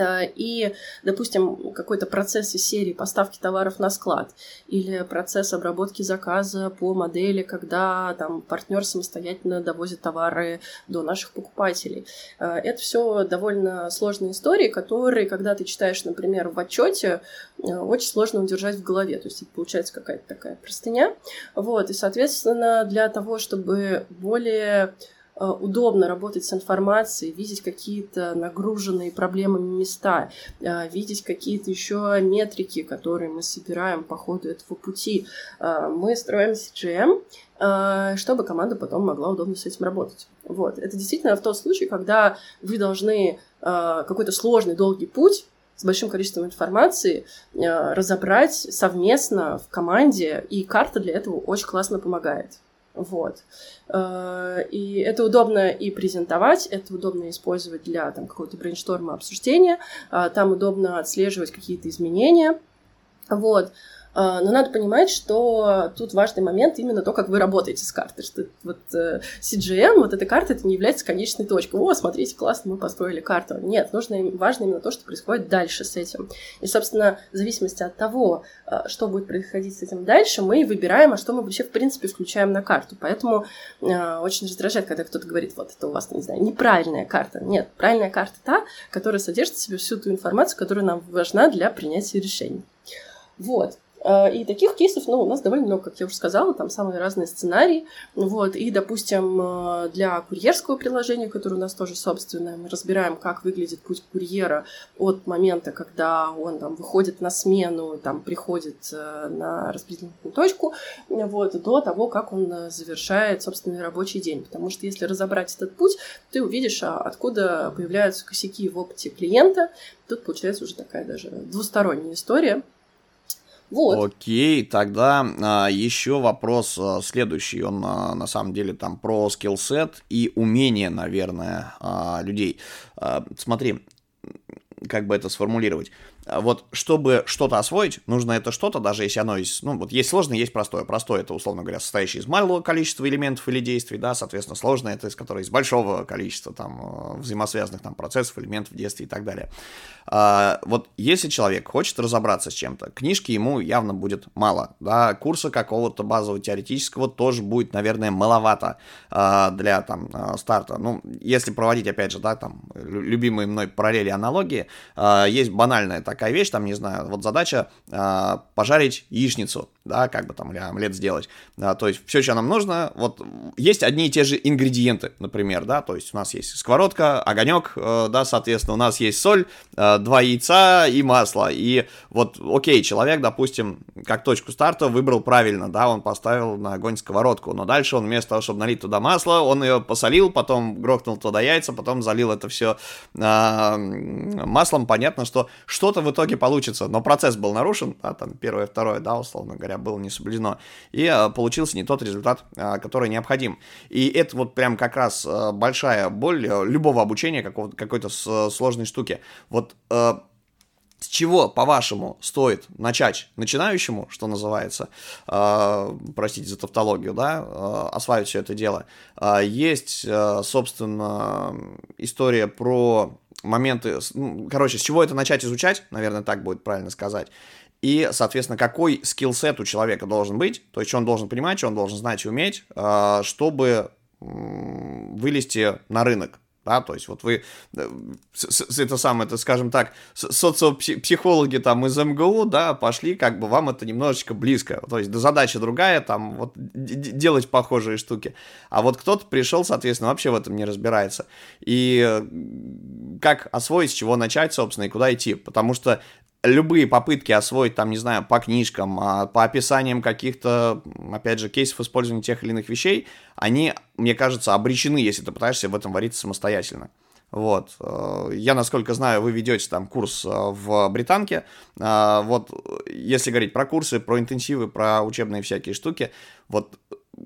И, допустим, какой-то процесс из серии поставки товаров на склад или процесс обработки заказа по модели, когда там партнер самостоятельно довозит товары до наших покупателей. Э, это все довольно сложные истории, которые, когда ты читаешь, например, в отчете, э, очень сложно удержать в голове. То есть это получается какая-то такая простыня. Вот, и, соответственно, для того, чтобы более удобно работать с информацией, видеть какие-то нагруженные проблемами места, э, видеть какие-то еще метрики, которые мы собираем по ходу этого пути. Э, мы строим CGM, чтобы команда потом могла удобно с этим работать. Вот. Это действительно в тот случай, когда вы должны какой-то сложный, долгий путь с большим количеством информации разобрать совместно в команде, и карта для этого очень классно помогает. Вот. Э, и это удобно и презентовать, это удобно использовать для там, какого-то брейншторма обсуждения, э, там удобно отслеживать какие-то изменения. Вот. А, но надо понимать, что тут важный момент именно то, как вы работаете с картой. Что вот э, CGM, вот эта карта, это не является конечной точкой. О, смотрите, классно, мы построили карту. Нет, нужно, важно именно то, что происходит дальше с этим. И, собственно, в зависимости от того, э, что будет происходить с этим дальше, мы выбираем, а что мы вообще, в принципе, включаем на карту. Поэтому э, очень раздражает, когда кто-то говорит, вот это у вас, не знаю, неправильная карта. Нет, правильная карта та, которая содержит в себе всю ту информацию, которая нам важна для принятия решений. Вот. Э, и таких кейсов, ну, у нас довольно много, как я уже сказала, там самые разные сценарии. Вот. И, допустим, э, для курьерского приложения, которое у нас тоже собственное, мы разбираем, как выглядит путь курьера от момента, когда он там выходит на смену, там приходит э, на распределительную точку, вот, до того, как он завершает собственный рабочий день. Потому что если разобрать этот путь, ты увидишь, а откуда появляются косяки в опыте клиента. Тут получается уже такая даже двусторонняя история. Вот. Окей, тогда а, еще вопрос а, следующий. Он а, на самом деле там про скиллсет и умение, наверное, а, людей. А, смотри, как бы это сформулировать. А вот чтобы что-то освоить, нужно это что-то, даже если оно есть, ну, вот есть сложное, есть простое. Простое это, условно говоря, состоящее из малого количества элементов или действий, да, соответственно, сложное это из которого из большого количества там э, взаимосвязанных там процессов, элементов, действий и так далее. А, вот если человек хочет разобраться с чем-то, книжки ему явно будет мало, да, курса какого-то базового теоретического тоже будет, наверное, маловато а, для там э, старта. Ну, если проводить, опять же, да, там, любимые мной параллели, аналогии, а, есть банальная так такая вещь, там, не знаю, вот задача э, пожарить яичницу, да, как бы там, или омлет сделать. Да, то есть все, что нам нужно, вот есть одни и те же ингредиенты, например, да, то есть у нас есть сковородка, огонек, э, да, соответственно, у нас есть соль, э, два яйца и масло. И вот, окей, человек, допустим, как точку старта выбрал правильно, да, он поставил на огонь сковородку, но дальше он вместо того, чтобы налить туда масло, он ее посолил, потом грохнул туда яйца, потом залил это все э, маслом, понятно, что что-то в итоге получится, но процесс был нарушен, да, там первое, второе, да, условно говоря, было не соблюдено, и э, получился не тот результат, э, который необходим. И это вот прям как раз э, большая боль любого обучения какой-то сложной штуки. Вот с чего, по-вашему, стоит начать начинающему, что называется, э, простите за тавтологию, да, э, осваивать все это дело? Э, есть, э, собственно, история про моменты, короче, с чего это начать изучать, наверное, так будет правильно сказать. и, соответственно, какой скилл-сет у человека должен быть, то есть, что он должен понимать, что он должен знать и уметь, э, чтобы вылезти на рынок да, то есть вот вы, э, это самое, это, скажем так, социопсихологи там из МГУ, да, пошли, как бы вам это немножечко близко, то есть да, задача другая, там, вот, делать похожие штуки, а вот кто-то пришел, соответственно, вообще в этом не разбирается, и э, как освоить, с чего начать, собственно, и куда идти, потому что любые попытки освоить, там, не знаю, по книжкам, а, по описаниям каких-то, опять же, кейсов использования тех или иных вещей, они, мне кажется, обречены, если ты пытаешься в этом вариться самостоятельно. Вот. Э, я, насколько знаю, вы ведете там курс э, в Британке. Э, вот, если говорить про курсы, про интенсивы, про учебные всякие штуки, вот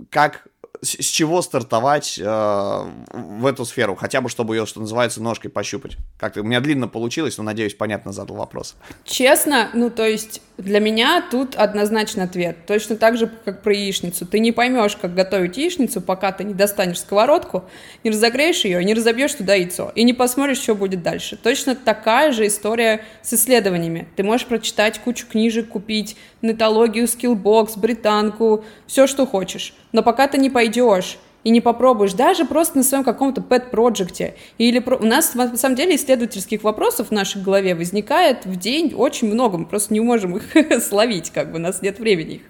как с, с чего стартовать э, в эту сферу, хотя бы чтобы ее, что называется, ножкой пощупать. Как-то у меня длинно получилось, но надеюсь, понятно задал вопрос. Честно, ну то есть для меня тут однозначно ответ. Точно так же, как про яичницу. Ты не поймешь, как готовить яичницу, пока ты не достанешь сковородку, не разогреешь ее, не разобьешь туда яйцо и не посмотришь, что будет дальше. Точно такая же история с исследованиями. Ты можешь прочитать кучу книжек, купить нетологию, скиллбокс, британку, все, что хочешь. Но пока ты не пойдешь и не попробуешь, даже просто на своем каком-то pet-проекте. Или про... у нас, на самом деле, исследовательских вопросов в нашей голове возникает в день очень много, мы просто не можем их словить, как бы, у нас нет времени их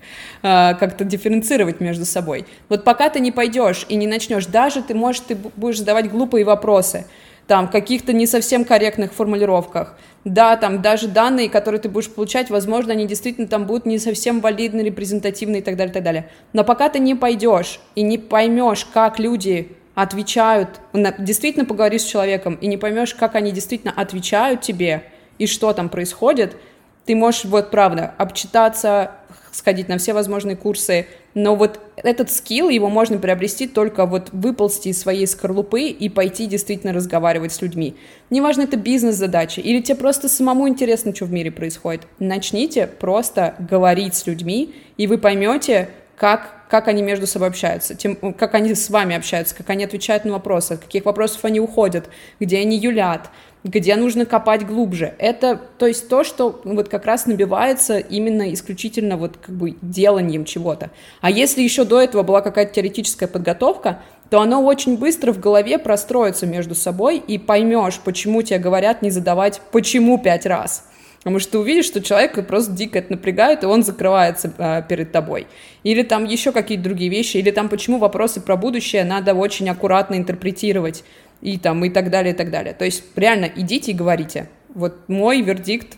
а, как-то дифференцировать между собой. Вот пока ты не пойдешь и не начнешь, даже ты, можешь, ты будешь задавать глупые вопросы, там, каких-то не совсем корректных формулировках. Да, там даже данные, которые ты будешь получать, возможно, они действительно там будут не совсем валидны, репрезентативны и так далее, и так далее. Но пока ты не пойдешь и не поймешь, как люди отвечают, действительно поговоришь с человеком и не поймешь, как они действительно отвечают тебе и что там происходит, ты можешь, вот правда, обчитаться, сходить на все возможные курсы, но вот этот скилл, его можно приобрести только вот выползти из своей скорлупы и пойти действительно разговаривать с людьми. Неважно, это бизнес-задача или тебе просто самому интересно, что в мире происходит. Начните просто говорить с людьми, и вы поймете, как, как они между собой общаются, тем, как они с вами общаются, как они отвечают на вопросы, от каких вопросов они уходят, где они юлят, где нужно копать глубже. Это, то есть то, что вот как раз набивается именно исключительно вот как бы деланием чего-то. А если еще до этого была какая-то теоретическая подготовка, то оно очень быстро в голове простроится между собой и поймешь, почему тебе говорят не задавать «почему» пять раз. Потому что ты увидишь, что человек просто дико это напрягает, и он закрывается э, перед тобой. Или там еще какие-то другие вещи, или там почему вопросы про будущее надо очень аккуратно интерпретировать и там и так далее, и так далее. То есть реально идите и говорите. Вот мой вердикт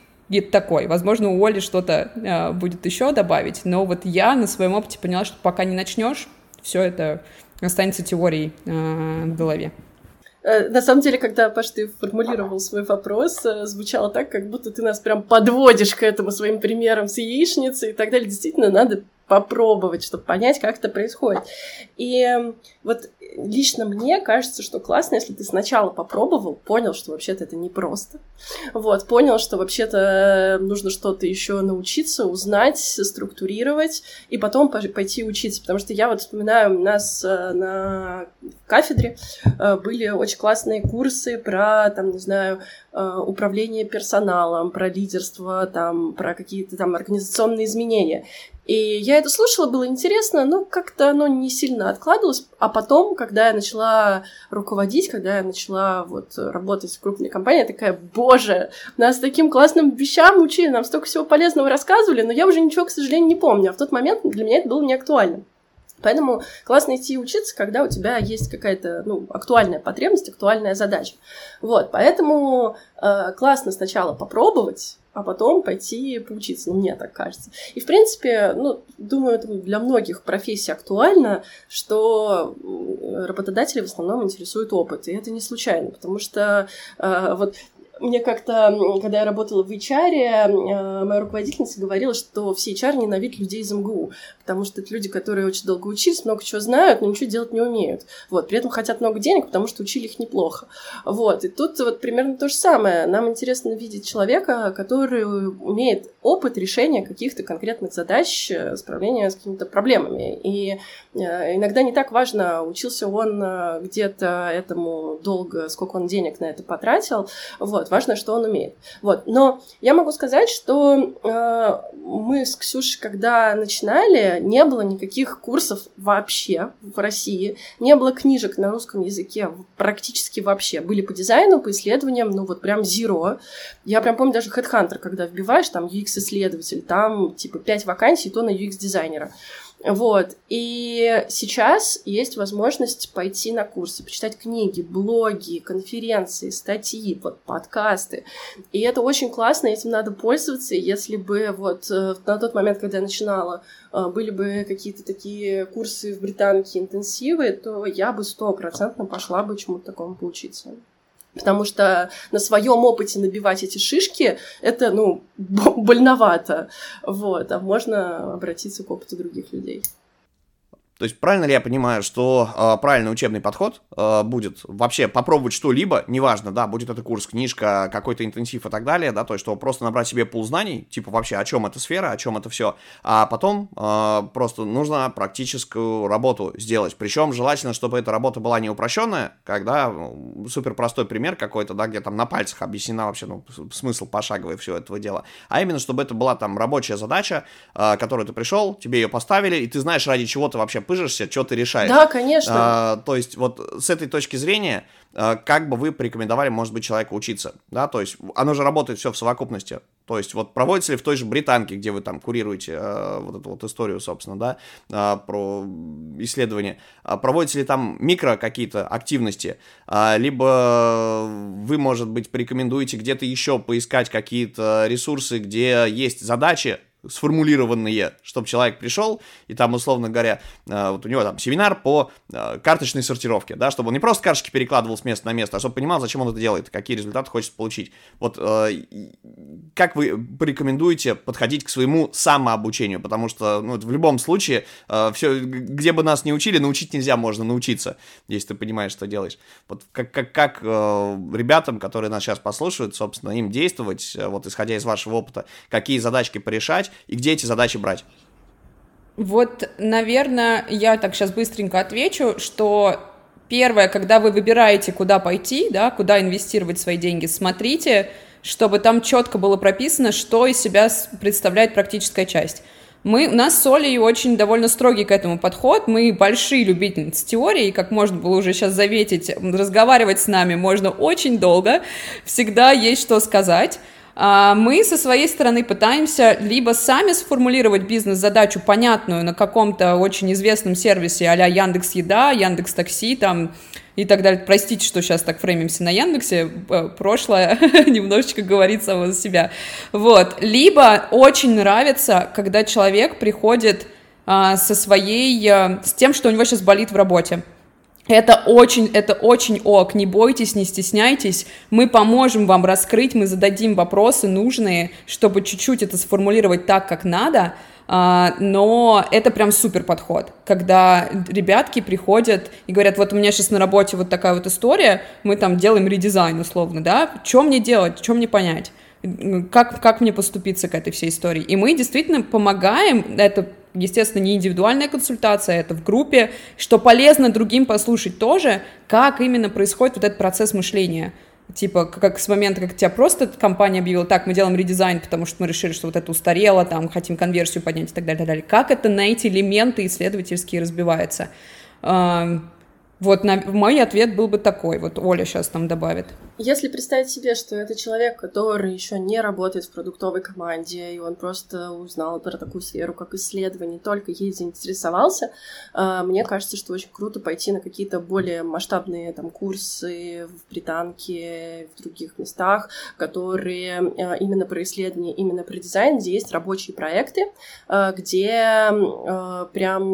такой. Возможно, у Оли что-то э, будет еще добавить, но вот я на своем опыте поняла, что пока не начнешь, все это останется теорией э, в голове. Э, на самом деле, когда, Паш, ты формулировал свой вопрос, э, звучало так, как будто ты нас прям подводишь к этому своим примерам с яичницей и так далее. Действительно, надо попробовать, чтобы понять, как это происходит. И эм, вот лично мне кажется, что классно, если ты сначала попробовал, понял, что вообще-то это непросто. Вот, понял, что вообще-то нужно что-то еще научиться, узнать, структурировать, и потом пойти учиться. Потому что я вот вспоминаю, у нас э, на кафедре э, были очень классные курсы про, там, не знаю, э, управление персоналом, про лидерство, там, про какие-то там организационные изменения. И я это слушала, было интересно, но как-то оно не сильно откладывалось. А потом, когда я начала руководить, когда я начала вот работать в крупной компании, я такая, боже, нас таким классным вещам учили, нам столько всего полезного рассказывали, но я уже ничего, к сожалению, не помню. А в тот момент для меня это было не актуально. Поэтому классно идти учиться, когда у тебя есть какая-то ну, актуальная потребность, актуальная задача. Вот, поэтому э, классно сначала попробовать, а потом пойти поучиться. Ну, мне так кажется. И, в принципе, ну, думаю, это для многих профессий актуально, что работодатели в основном интересуют опыт. И это не случайно, потому что э, вот мне как-то, когда я работала в HR, э, моя руководительница говорила, что все HR ненавидят людей из МГУ, потому что это люди, которые очень долго учились, много чего знают, но ничего делать не умеют. Вот, при этом хотят много денег, потому что учили их неплохо. Вот, и тут вот примерно то же самое. Нам интересно видеть человека, который умеет опыт решения каких-то конкретных задач, э, справления с какими-то проблемами. И э, иногда не так важно, учился он где-то этому долго, сколько он денег на это потратил. Вот, важно, что он умеет. Вот, но я могу сказать, что э, мы с Ксюшей, когда начинали, не было никаких курсов вообще в России, не было книжек на русском языке практически вообще. Были по дизайну, по исследованиям, ну вот прям zero. Я прям помню даже Headhunter, когда вбиваешь там UX-исследователь, там типа 5 вакансий, то на UX-дизайнера. Вот. И сейчас есть возможность пойти на курсы, почитать книги, блоги, конференции, статьи, вот, подкасты. И это очень классно, этим надо пользоваться. Если бы вот э, на тот момент, когда я начинала, э, были бы какие-то такие курсы в британке, интенсивы, то я бы стопроцентно пошла бы чему-то такому поучиться. Потому что на своем опыте набивать эти шишки это, ну, больновато. Вот, а можно обратиться к опыту других людей. То есть правильно ли я понимаю, что э, правильный учебный подход э, будет вообще попробовать что-либо, неважно, да, будет это курс, книжка, какой-то интенсив и так далее, да, то есть что просто набрать себе пул знаний, типа вообще о чем эта сфера, о чем это все, а потом э, просто нужно практическую работу сделать. Причем желательно, чтобы эта работа была не упрощенная, когда ну, супер простой пример какой-то, да, где там на пальцах объяснена вообще ну, смысл пошаговый всего этого дела, а именно, чтобы это была там рабочая задача, э, которую ты пришел, тебе ее поставили, и ты знаешь, ради чего ты вообще пыжишься, что ты решаешь. Да, конечно. А, то есть вот с этой точки зрения, а, как бы вы порекомендовали, может быть, человеку учиться, да, то есть оно же работает все в совокупности. То есть вот проводится ли в той же Британке, где вы там курируете э, вот эту вот историю, собственно, да, э, про исследование, проводятся ли там микро какие-то активности, э, либо вы, может быть, порекомендуете где-то еще поискать какие-то ресурсы, где есть задачи, сформулированные, чтобы человек пришел, и там, условно говоря, э, вот у него там семинар по э, карточной сортировке, да, чтобы он не просто карточки перекладывал с места на место, а чтобы понимал, зачем он это делает, какие результаты хочет получить. Вот э, как вы порекомендуете подходить к своему самообучению, потому что, ну, в любом случае, все, где бы нас не учили, научить нельзя, можно научиться, если ты понимаешь, что делаешь. Вот как, как, как ребятам, которые нас сейчас послушают, собственно, им действовать, вот исходя из вашего опыта, какие задачки порешать, и где эти задачи брать? Вот, наверное, я так сейчас быстренько отвечу, что первое, когда вы выбираете, куда пойти, да, куда инвестировать свои деньги, смотрите, чтобы там четко было прописано, что из себя представляет практическая часть. Мы, у нас с Олей очень довольно строгий к этому подход, мы большие любительницы теории, и как можно было уже сейчас заметить, разговаривать с нами можно очень долго, всегда есть что сказать, мы со своей стороны пытаемся либо сами сформулировать бизнес-задачу понятную на каком-то очень известном сервисе а-ля Яндекс Еда, Яндекс Такси, там и так далее. Простите, что сейчас так фреймимся на Яндексе, э, прошлое немножечко говорит само за себя. Вот. Либо очень нравится, когда человек приходит а, со своей, а, с тем, что у него сейчас болит в работе. Это очень, это очень ок, не бойтесь, не стесняйтесь, мы поможем вам раскрыть, мы зададим вопросы нужные, чтобы чуть-чуть это сформулировать так, как надо, а, но это прям супер подход, когда ребятки приходят и говорят, вот у меня сейчас на работе вот такая вот история, мы там делаем редизайн условно, да, что мне делать, что мне понять, как, как мне поступиться к этой всей истории, и мы действительно помогаем, это естественно, не индивидуальная консультация, это в группе, что полезно другим послушать тоже, как именно происходит вот этот процесс мышления. Типа, как с момента, как тебя просто компания объявила, так, мы делаем редизайн, потому что мы решили, что вот это устарело, там, хотим конверсию поднять и так далее, и так далее. Как это на эти элементы исследовательские разбивается? Вот на, мой ответ был бы такой, вот Оля сейчас там добавит. Если представить себе, что это человек, который еще не работает в продуктовой команде, и он просто узнал про такую сферу, как исследование, только ей заинтересовался, а, мне кажется, что очень круто пойти на какие-то более масштабные там курсы в Британке, в других местах, которые а, именно про исследование, именно про дизайн, где есть рабочие проекты, а, где прям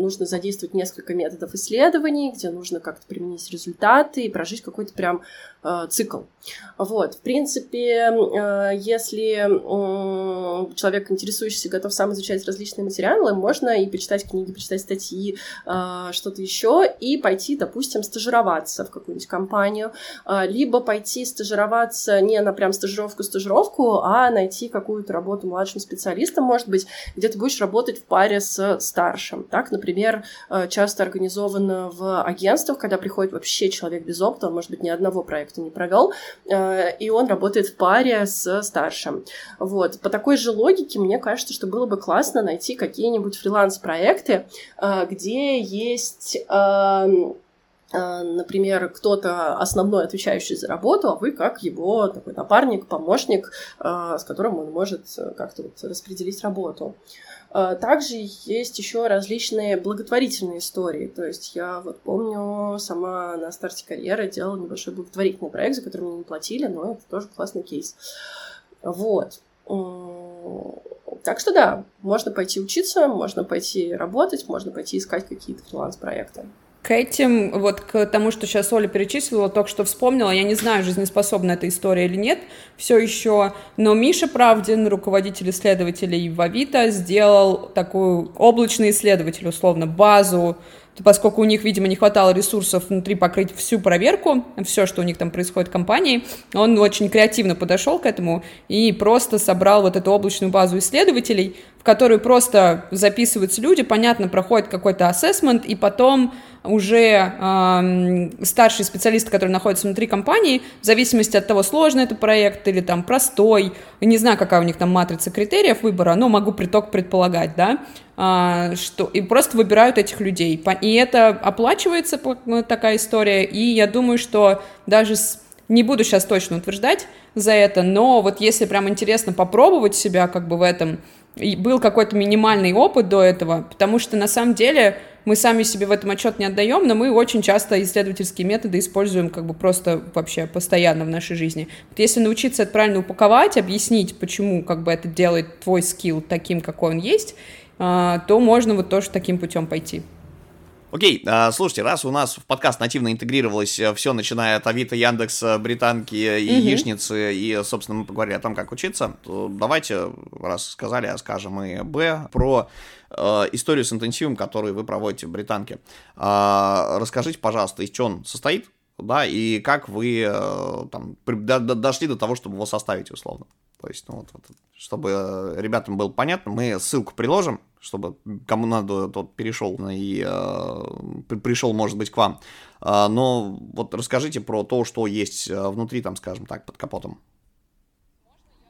нужно задействовать несколько методов исследований, где нужно как-то применить результаты и прожить какой-то прям Э, цикл. Вот, в принципе, э, если человек, интересующийся, готов сам изучать различные материалы, можно и почитать книги, почитать статьи, э, что-то еще, и пойти, допустим, стажироваться в какую-нибудь компанию, либо пойти стажироваться не на прям стажировку-стажировку, а найти какую-то работу младшим специалистом, может быть, где ты будешь работать в паре с старшим. Так, например, часто организовано в агентствах, когда приходит вообще человек без опыта, может быть, ни одного проекта не провел, э, и он работает в паре с старшим. Вот. По такой же логике, мне кажется, что было бы классно найти какие-нибудь фриланс-проекты, э, где есть эм, э, например, кто-то основной отвечающий за работу, а вы как его такой напарник, помощник, с которым он может как-то вот распределить работу. А, также есть еще различные благотворительные истории. То есть я вот помню, сама на старте карьеры делала небольшой благотворительный проект, за который мне не платили, но это тоже классный кейс. Вот. Так что да, можно пойти учиться, можно пойти работать, можно пойти искать какие-то фриланс-проекты. К этим, вот к тому, что сейчас Оля перечислила, только что вспомнила, я не знаю, жизнеспособна эта история или нет, все еще, но Миша Правдин, руководитель исследователей в Авито, сделал такую облачный исследователь, условно, базу. Поскольку у них, видимо, не хватало ресурсов внутри покрыть всю проверку, все, что у них там происходит в компании, он очень креативно подошел к этому и просто собрал вот эту облачную базу исследователей, в которую просто записываются люди, понятно, проходит какой-то ассессмент, и потом уже э, старший специалист, который находится внутри компании, в зависимости от того, сложный это проект или там простой, не знаю, какая у них там матрица критериев выбора, но могу приток предполагать, да, э, что и просто выбирают этих людей. И это оплачивается, такая история, и я думаю, что даже с не буду сейчас точно утверждать за это, но вот если прям интересно попробовать себя как бы в этом, и был какой-то минимальный опыт до этого, потому что на самом деле мы сами себе в этом отчет не отдаем, но мы очень часто исследовательские методы используем как бы просто вообще постоянно в нашей жизни. Вот если научиться это правильно упаковать, объяснить, почему как бы это делает твой скилл таким, какой он есть, а, то можно вот тоже таким путем пойти. Окей, а, слушайте, раз у нас в подкаст нативно интегрировалось э, все, начиная от Авито, Яндекса, Британки и угу. Яичницы, и, собственно, мы поговорили о том, как учиться, то давайте, раз сказали, а скажем и Б, про э, историю с интенсивом, который вы проводите в Британке. Э, расскажите, пожалуйста, из чего он состоит, да, и как вы э, там до, до, дошли до того, чтобы его составить, условно. То есть, ну, вот, вот, чтобы ребятам было понятно, мы ссылку приложим, чтобы кому надо, тот перешел и э, пришел, может быть, к вам. Э, но вот расскажите про то, что есть э, внутри, там, скажем так, под капотом.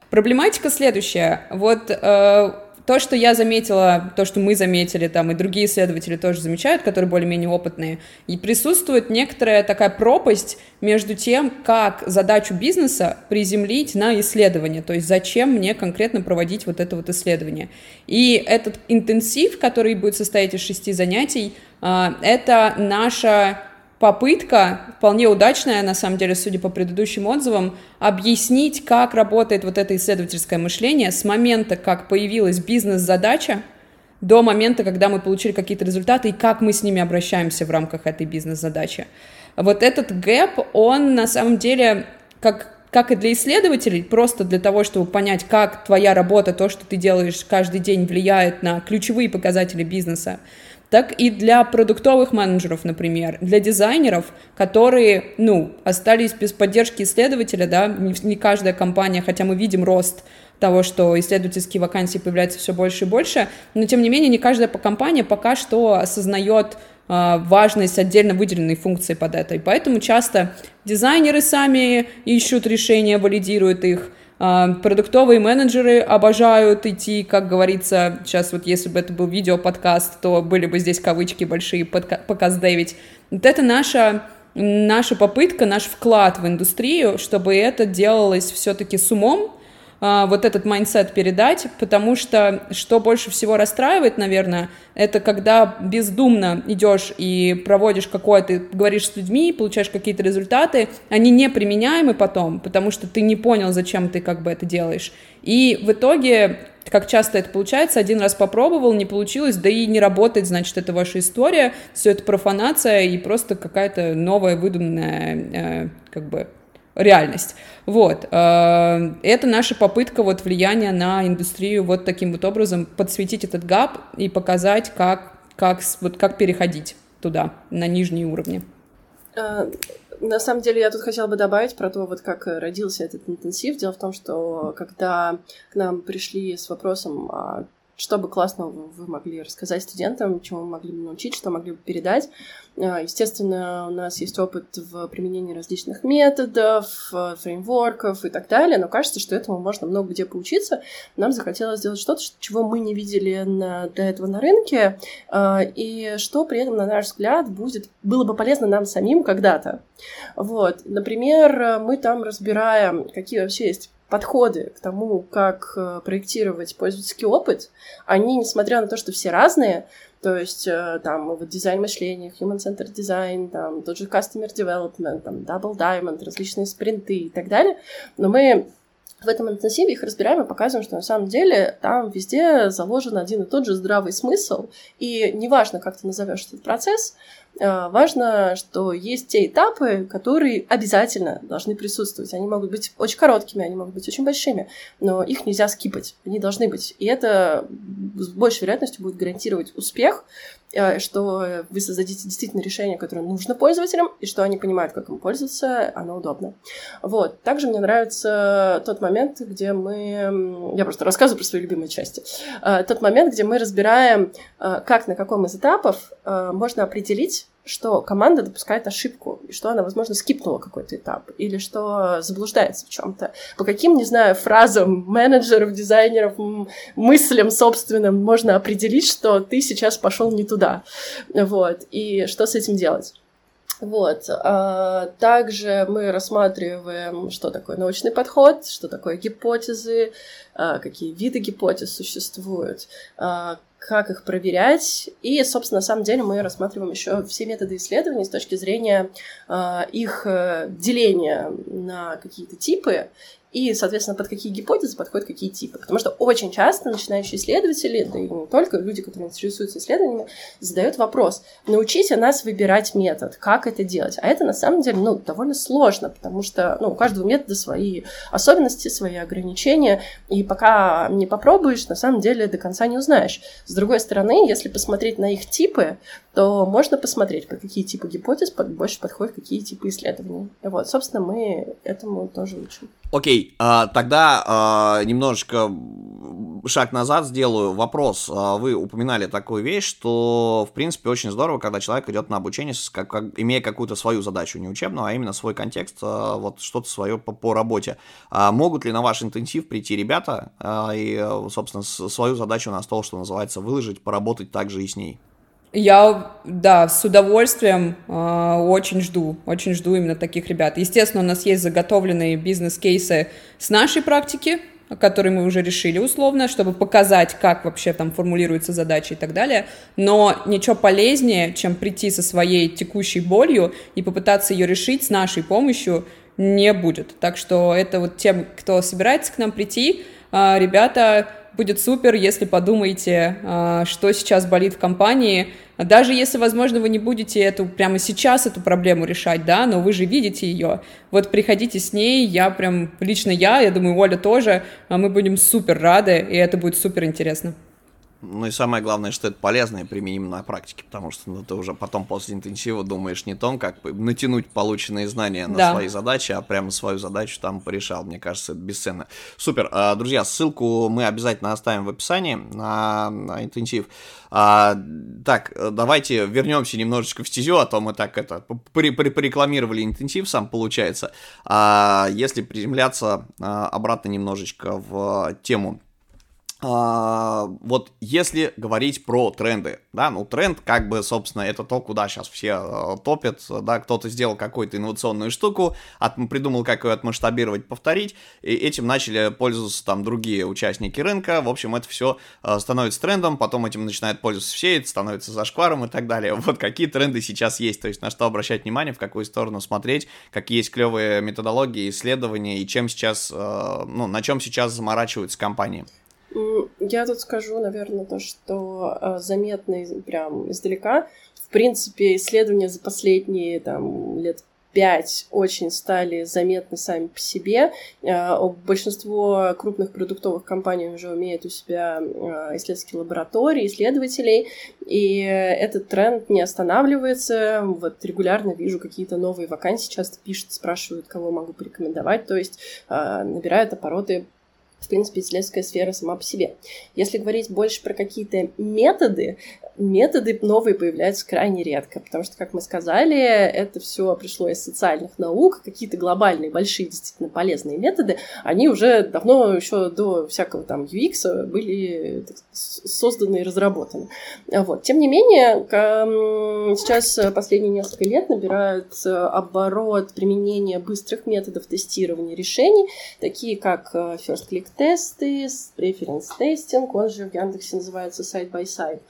Проблематика следующая. Вот э, то, что я заметила, то, что мы заметили, там, и другие исследователи тоже замечают, которые более-менее опытные, и присутствует некоторая такая пропасть между тем, как задачу бизнеса приземлить на исследование, то есть зачем мне конкретно проводить вот это вот исследование. И этот интенсив, который будет состоять из шести занятий, а, это наша попытка, вполне удачная, на самом деле, судя по предыдущим отзывам, объяснить, как работает вот это исследовательское мышление с момента, как появилась бизнес-задача, до момента, когда мы получили какие-то результаты, и как мы с ними обращаемся в рамках этой бизнес-задачи. Вот этот гэп, он на самом деле, как, как и для исследователей, просто для того, чтобы понять, как твоя работа, то, что ты делаешь каждый день, влияет на ключевые показатели бизнеса, так и для продуктовых менеджеров, например, для дизайнеров, которые, ну, остались без поддержки исследователя, да, не, каждая компания, хотя мы видим рост того, что исследовательские вакансии появляются все больше и больше, но тем не менее не каждая компания пока что осознает э, важность отдельно выделенной функции под это. И поэтому часто дизайнеры сами ищут решения, валидируют их, а, продуктовые менеджеры обожают идти, как говорится, сейчас вот если бы это был видео-подкаст, то были бы здесь кавычки большие, показ Дэвид. Вот это наша наша попытка, наш вклад в индустрию, чтобы это делалось все-таки с умом, а, вот этот майндсет передать, потому что что больше всего расстраивает, наверное, это когда бездумно идешь и проводишь какое-то, говоришь с людьми, получаешь какие-то результаты, они не применяемы потом, потому что ты не понял, зачем ты как бы это делаешь. И в итоге как часто это получается, один раз попробовал, не получилось, да и не работает, значит, это ваша история, все это профанация и просто какая-то новая выдуманная, э, как бы, реальность. Вот. Э, это наша попытка вот влияния на индустрию вот таким вот образом подсветить этот гап и показать, как, как, вот как переходить туда, на нижние уровни. Э, на самом деле, я тут хотела бы добавить про то, вот как родился этот интенсив. Дело в том, что когда к нам пришли с вопросом, что бы классного вы могли рассказать студентам, чему вы могли бы научить, что могли бы передать. А, естественно, у нас есть опыт в применении различных методов, фреймворков и так далее, но кажется, что этому можно много где поучиться. Нам захотелось сделать что-то, чего мы не видели на, до этого на рынке, а, и что при этом, на наш взгляд, будет, было бы полезно нам самим когда-то. Вот. Например, мы там разбираем, какие вообще есть подходы к тому, как э, проектировать пользовательский опыт, они, несмотря на то, что все разные, то есть э, там вот дизайн мышления, human-centered design, там тот же customer development, там double diamond, различные спринты и так далее, но мы в этом интенсиве их разбираем и показываем, что на самом деле там везде заложен один и тот же здравый смысл, и неважно, как ты назовешь этот процесс, важно, что есть те этапы, которые обязательно должны присутствовать. Они могут быть очень короткими, они могут быть очень большими, но их нельзя скипать, они должны быть. И это с большей вероятностью будет гарантировать успех, а, что вы создадите действительно решение, которое нужно пользователям, и что они понимают, как им пользоваться, оно удобно. Вот. Также мне нравится тот момент, где мы... Я просто рассказываю про свои любимые части. А, тот момент, где мы разбираем, как на каком из этапов можно определить, что команда допускает ошибку, и что она, возможно, скипнула какой-то этап, или что заблуждается в чем-то. По каким, не знаю, фразам менеджеров, дизайнеров, мыслям собственным можно определить, что ты сейчас пошел не туда. Вот. И что с этим делать? Вот. А также мы рассматриваем, что такое научный подход, что такое гипотезы, а, какие виды гипотез существуют, а, как их проверять. И, собственно, на самом деле мы рассматриваем еще все методы исследований с точки зрения э, их деления на какие-то типы и, соответственно, под какие гипотезы подходят какие типы. Потому что очень часто начинающие исследователи, да и не только люди, которые интересуются исследованиями, задают вопрос, научите нас выбирать метод, как это делать. А это, на самом деле, ну, довольно сложно, потому что ну, у каждого метода свои особенности, свои ограничения, и пока не попробуешь, на самом деле до конца не узнаешь. С другой стороны, если посмотреть на их типы, то можно посмотреть, по какие типы гипотез больше подходят какие типы исследований. Вот, собственно, мы этому тоже учим. Окей, а, тогда а, немножечко шаг назад сделаю. Вопрос. А, вы упоминали такую вещь, что, в принципе, очень здорово, когда человек идет на обучение, как, как, имея какую-то свою задачу, не учебную, а именно свой контекст, вот что-то свое по, по работе. Могут ли на ваш интенсив прийти ребята и, собственно, свою задачу на стол, что называется, выложить, поработать также и с ней? Я, да, с удовольствием э, очень жду, очень жду именно таких ребят. Естественно, у нас есть заготовленные бизнес-кейсы с нашей практики, которые мы уже решили условно, чтобы показать, как вообще там формулируются задачи и так далее. Но ничего полезнее, чем прийти со своей текущей болью и попытаться ее решить с нашей помощью не будет. Так что это вот тем, кто собирается к нам прийти, э, ребята будет супер, если подумаете, а, что сейчас болит в компании. Даже если, возможно, вы не будете эту прямо сейчас эту проблему решать, да, но вы же видите ее. Вот приходите с ней, я прям, лично я, я думаю, Оля тоже, а мы будем супер рады, и это будет супер интересно. Ну и самое главное, что это полезно и применимо на практике, потому что ну, ты уже потом после интенсива думаешь не о том, как натянуть полученные знания на да. свои задачи, а прямо свою задачу там порешал. Мне кажется, это бесценно. Супер. А, друзья, ссылку мы обязательно оставим в описании на, на интенсив. А, так, давайте вернемся немножечко в стезю, а то мы так это порекламировали интенсив сам, получается. А, если приземляться а, обратно немножечко в тему а, вот если говорить про тренды, да, ну тренд как бы, собственно, это то, куда сейчас все э, топят, да, кто-то сделал какую-то инновационную штуку, от, придумал, как ее отмасштабировать, повторить, и этим начали пользоваться там другие участники рынка, в общем, это все э, становится трендом, потом этим начинают пользоваться все, это становится зашкваром и так далее. Вот какие тренды сейчас есть, то есть на что обращать внимание, в какую сторону смотреть, какие есть клевые методологии, исследования и чем сейчас, э, ну, на чем сейчас заморачиваются компании. Я тут скажу, наверное, то, что э, заметно прям издалека. В принципе, исследования за последние там, лет пять очень стали заметны сами по себе. Э, большинство крупных продуктовых компаний уже умеют у себя э, исследовательские лаборатории, исследователей, и этот тренд не останавливается. Вот регулярно вижу какие-то новые вакансии, часто пишут, спрашивают, кого могу порекомендовать, то есть набирают обороты в принципе, исследовательская сфера сама по себе. Если говорить больше про какие-то методы, методы новые появляются крайне редко, потому что, как мы сказали, это все пришло из социальных наук, какие-то глобальные, большие, действительно полезные методы, они уже давно, еще до всякого там UX были так, созданы и разработаны. Вот. Тем не менее, сейчас последние несколько лет набирают оборот применения быстрых методов тестирования решений, такие как э, First Click тесты, Testing, он же в Яндексе называется Side by Side.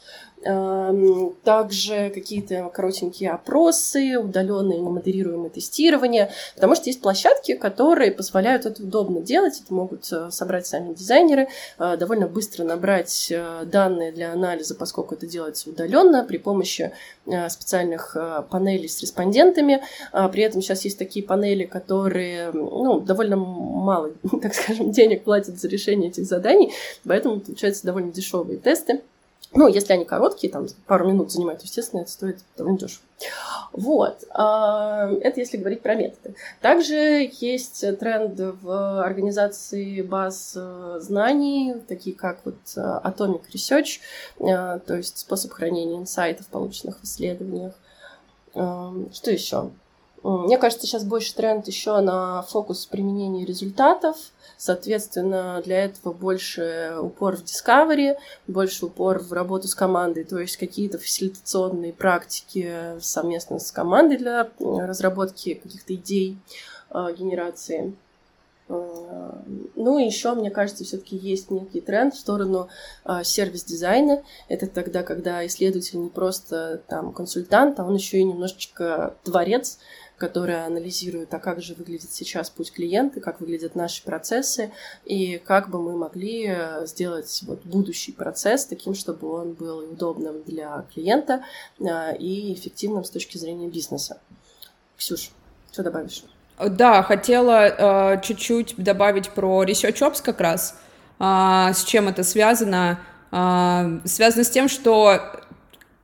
Эм, также какие-то коротенькие опросы, удаленные немодерируемые тестирования, потому что есть площадки, которые позволяют это удобно делать. Это могут э, собрать сами дизайнеры, э, довольно быстро набрать э, данные для анализа, поскольку это делается удаленно при помощи специальных панелей с респондентами. А при этом сейчас есть такие панели, которые ну, довольно мало, так скажем, денег платят за решение этих заданий, поэтому получаются довольно дешевые тесты. Ну, если они короткие, там, пару минут занимают, естественно, это стоит довольно дешево. Вот. А, это если говорить про методы. Также есть тренд в организации баз э, знаний, такие как вот э, Atomic Research, э, то есть способ хранения инсайтов, полученных в исследованиях. Что еще? Мне кажется, сейчас больше тренд еще на фокус применения результатов. Соответственно, для этого больше упор в discovery, больше упор в работу с командой, то есть какие-то фасилитационные практики совместно с командой для разработки каких-то идей э, генерации. Э, ну и еще, мне кажется, все-таки есть некий тренд в сторону э, сервис-дизайна. Это тогда, когда исследователь не просто там консультант, а он еще и немножечко творец, которая анализирует, а как же выглядит сейчас путь клиента, как выглядят наши процессы, и как бы мы могли э, сделать вот будущий процесс таким, чтобы он был удобным для клиента э, и эффективным с точки зрения бизнеса. Ксюш, что добавишь? Да, хотела э, чуть-чуть добавить про Research Ops как раз. Э, с чем это связано? Э, связано с тем, что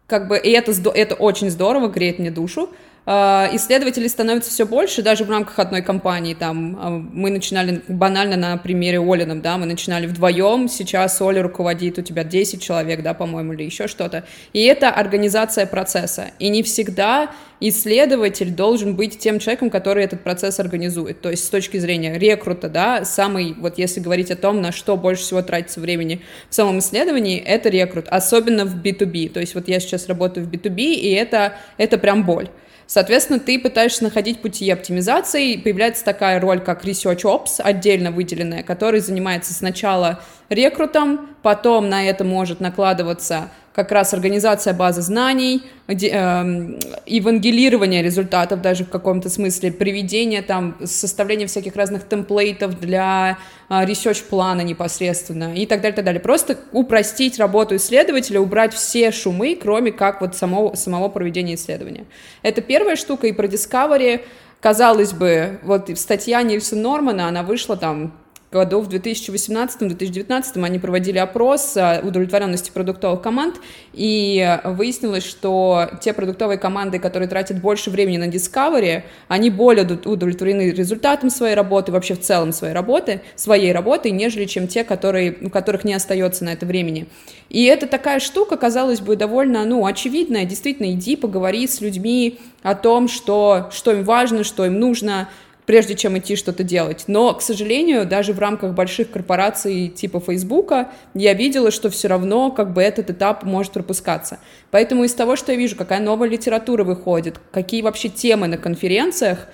как бы, и это, это очень здорово, греет мне душу, исследователей становится все больше, даже в рамках одной компании. Там а, мы начинали банально на примере Олином, да, мы начинали вдвоем, сейчас Оля руководит, у тебя 10 человек, да, по-моему, или еще что-то. И это организация процесса. И не всегда исследователь должен быть тем человеком, который этот процесс организует. То есть с точки зрения рекрута, да, самый, вот если говорить о том, на что больше всего тратится времени в самом исследовании, это рекрут, особенно в B2B. То есть вот я сейчас работаю в B2B, и это, это прям боль. Соответственно, ты пытаешься находить пути оптимизации, появляется такая роль, как Research Ops, отдельно выделенная, который занимается сначала рекрутом, потом на это может накладываться как раз организация базы знаний, э, евангелирование результатов даже в каком-то смысле, приведение там, составление всяких разных темплейтов для э, research-плана непосредственно и так далее, так далее. Просто упростить работу исследователя, убрать все шумы, кроме как вот самого, самого проведения исследования. Это первая штука, и про Discovery, казалось бы, вот статья Нильса Нормана, она вышла там году в 2018-2019 они проводили опрос удовлетворенности продуктовых команд, и выяснилось, что те продуктовые команды, которые тратят больше времени на Discovery, они более удовлетворены результатом своей работы, вообще в целом своей работы, своей работы, нежели чем те, которые, у которых не остается на это времени. И это такая штука, казалось бы, довольно, ну, очевидная. Действительно, иди, поговори с людьми о том, что, что им важно, что им нужно, прежде чем идти что-то делать. Но, к сожалению, даже в рамках больших корпораций типа Фейсбука я видела, что все равно как бы этот этап может пропускаться. Поэтому из того, что я вижу, какая новая литература выходит, какие вообще темы на конференциях,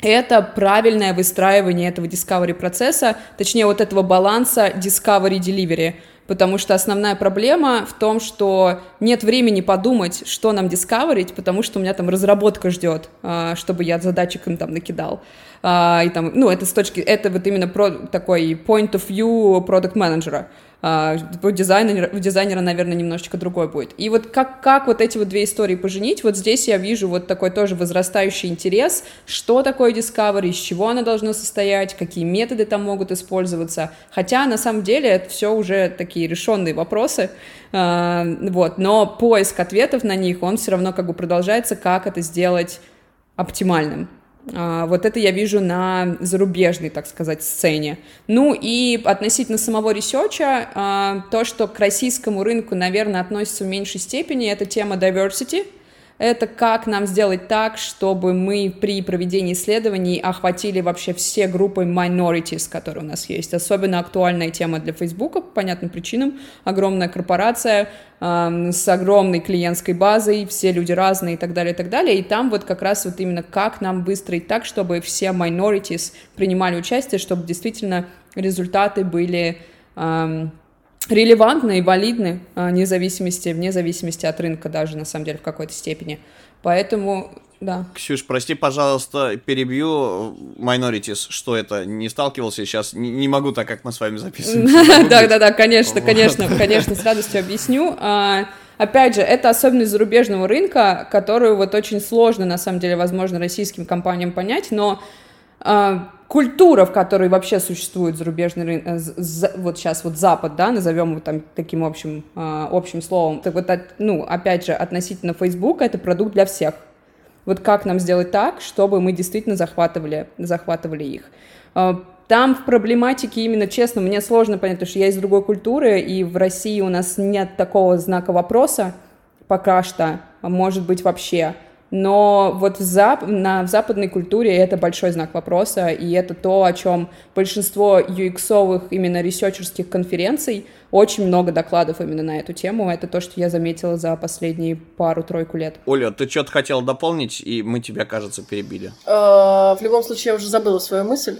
это правильное выстраивание этого discovery процесса, точнее вот этого баланса discovery-delivery – потому что основная проблема в том, что нет времени подумать, что нам дискаверить, потому что у меня там разработка ждет, а, чтобы я задатчик им там накидал. А, и там, ну, это с точки, это вот именно про, такой point of view продукт менеджера а, у дизайнера, у дизайнера, наверное, немножечко другой будет. И вот как, как вот эти вот две истории поженить, вот здесь я вижу вот такой тоже возрастающий интерес, что такое Discovery, из чего оно должно состоять, какие методы там могут использоваться, хотя на самом деле это все уже такие решенные вопросы, а, вот, но поиск ответов на них, он все равно как бы продолжается, как это сделать оптимальным. А, вот это я вижу на зарубежной, так сказать, сцене. Ну и относительно самого ресерча, а, то, что к российскому рынку, наверное, относится в меньшей степени, это тема diversity — это как нам сделать так, чтобы мы при проведении исследований охватили вообще все группы minorities, которые у нас есть. Особенно актуальная тема для Facebook, по понятным причинам. Огромная корпорация э, с огромной клиентской базой, все люди разные и так далее, и так далее. И там вот как раз вот именно как нам выстроить так, чтобы все minorities принимали участие, чтобы действительно результаты были... Э, релевантны и валидны а, вне зависимости, вне зависимости от рынка даже, на самом деле, в какой-то степени. Поэтому, да. Ксюш, прости, пожалуйста, перебью Minorities, что это, не сталкивался сейчас, не, не могу так, как мы с вами записываем. Да-да-да, конечно, конечно, конечно, с радостью объясню. А, опять же, это особенность зарубежного рынка, которую вот очень сложно, на самом деле, возможно, российским компаниям понять, но культура, в которой вообще существует зарубежный рынок, э, вот сейчас вот Запад, да, назовем его там таким общим, а, общим словом, так вот, ну, опять же, относительно Facebook, это продукт для всех. Вот как нам сделать так, чтобы мы действительно захватывали, захватывали их. А, там в проблематике именно, честно, мне сложно понять, потому что я из другой культуры, и в России у нас нет такого знака вопроса пока что, может быть, вообще но вот в, зап на, в западной культуре это большой знак вопроса, и это то, о чем большинство UX-овых именно ресерчерских конференций очень много докладов именно на эту тему. Это то, что я заметила за последние пару-тройку лет. Оля, ты что-то хотела дополнить, и мы тебя, кажется, перебили. А, в любом случае, я уже забыла свою мысль.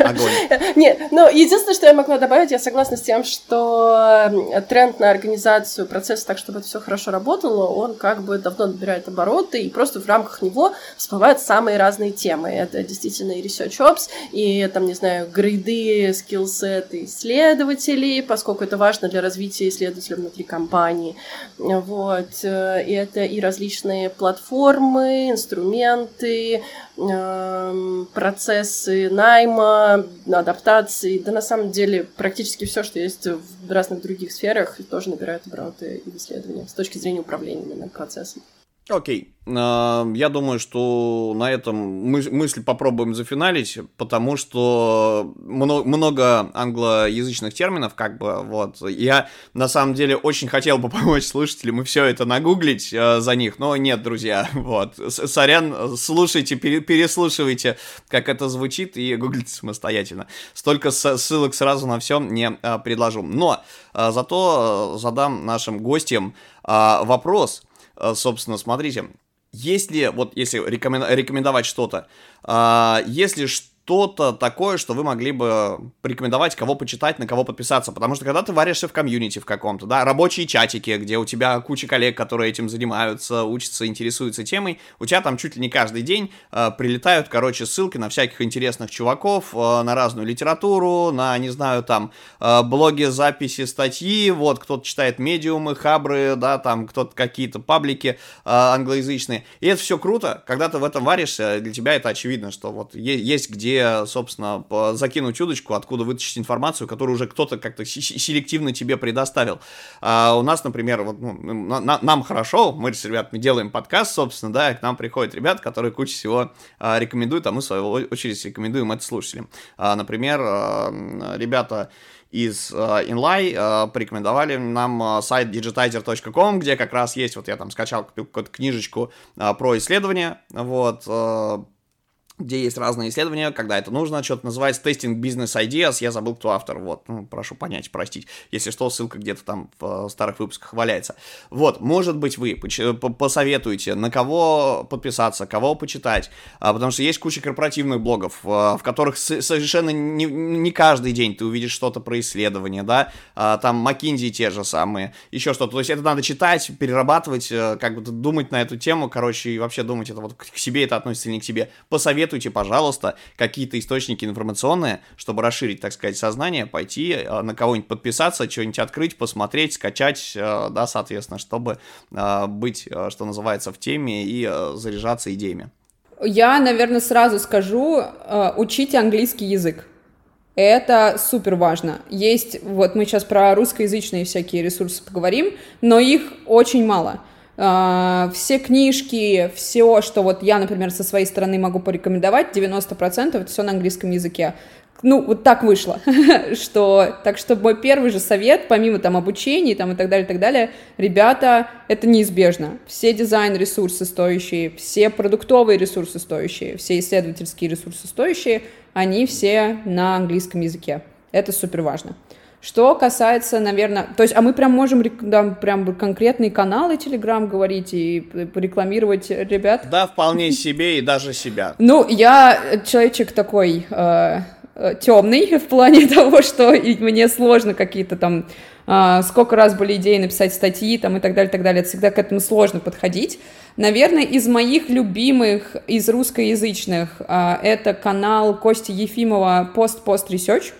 Огонь. Нет, но единственное, что я могла добавить, я согласна с тем, что тренд на организацию процесса так, чтобы это все хорошо работало, он как бы давно набирает обороты, и просто в рамках него всплывают самые разные темы. Это действительно и research ops, и там, не знаю, грейды, скиллсеты исследователей, поскольку это важно для развития исследователя внутри компании. Вот. Э, и это и различные платформы, инструменты, эм, процессы найма, адаптации, да на самом деле практически все, что есть в разных других сферах, тоже набирает обороты и в исследованиях с точки зрения управления процессом. Окей. А, я думаю, что на этом мы мысль попробуем зафиналить, потому что много англоязычных терминов, как бы, вот. Я, на самом деле, очень хотел бы помочь слушателям и все это нагуглить э, за них, но нет, друзья, вот. Сорян, слушайте, переслушивайте, как это звучит, и гуглите самостоятельно. Столько ссылок сразу на все не э, предложу. Но зато задам нашим гостям вопрос – собственно, смотрите, если, вот если рекомендовать что-то, а, если что-то такое, что вы могли бы порекомендовать, кого почитать, на кого подписаться. Потому что когда ты варишься в комьюнити в каком-то, да, рабочие чатики, где у тебя куча коллег, которые этим занимаются, учатся, интересуются темой, у тебя там чуть ли не каждый день э, прилетают, короче, ссылки на всяких интересных чуваков, э, на разную литературу, на, не знаю, там, э, блоги, записи, статьи, вот, кто-то читает медиумы, хабры, да, там, кто-то какие-то паблики э, англоязычные. И это все круто, когда ты в этом варишься, для тебя это очевидно, что вот есть где собственно, закинуть удочку, откуда вытащить информацию, которую уже кто-то как-то селективно тебе предоставил. А у нас, например, вот, ну, на, нам хорошо, мы с ребятами делаем подкаст, собственно, да, и к нам приходят ребята, которые кучу всего а, рекомендуют, а мы, в свою очередь, рекомендуем это слушателям. А, например, а, ребята из uh, Inlay uh, порекомендовали нам uh, сайт digitizer.com, где как раз есть, вот я там скачал какую-то книжечку uh, про исследования, вот, где есть разные исследования, когда это нужно, что-то называется Testing Business Ideas, я забыл, кто автор, вот, ну, прошу понять, простить, если что, ссылка где-то там в старых выпусках валяется. Вот, может быть, вы посоветуете, на кого подписаться, кого почитать, а, потому что есть куча корпоративных блогов, а, в которых совершенно не, не каждый день ты увидишь что-то про исследование, да, а, там McKinsey те же самые, еще что-то, то есть это надо читать, перерабатывать, э, как бы думать на эту тему, короче, и вообще думать, это вот к себе это относится или не к себе, посоветуйте посоветуйте, пожалуйста, какие-то источники информационные, чтобы расширить, так сказать, сознание, пойти э, на кого-нибудь подписаться, что-нибудь открыть, посмотреть, скачать, э, да, соответственно, чтобы э, быть, что называется, в теме и заряжаться идеями. Я, наверное, сразу скажу, учите английский язык. Это супер важно. Есть, вот мы сейчас про русскоязычные всякие ресурсы поговорим, но их очень мало. Uh, все книжки, все, что вот я, например, со своей стороны могу порекомендовать, 90% это все на английском языке ну, вот так вышло, что, так что мой первый же совет, помимо там обучения там и так далее, и так далее, ребята, это неизбежно. Все дизайн-ресурсы стоящие, все продуктовые ресурсы стоящие, все исследовательские ресурсы стоящие, они все на английском языке. Это супер важно. Что касается, наверное, то есть, а мы прям можем да, прям конкретные каналы Telegram говорить и порекламировать ребят? Да, вполне себе и даже себя. Ну, я человечек такой, э, Э, темный в плане того, что мне сложно какие-то там а, сколько раз были идеи написать статьи там и так далее, так далее, это всегда к этому сложно подходить. Наверное, из моих любимых, из русскоязычных, а, это канал Кости Ефимова «Пост-пост Research», а,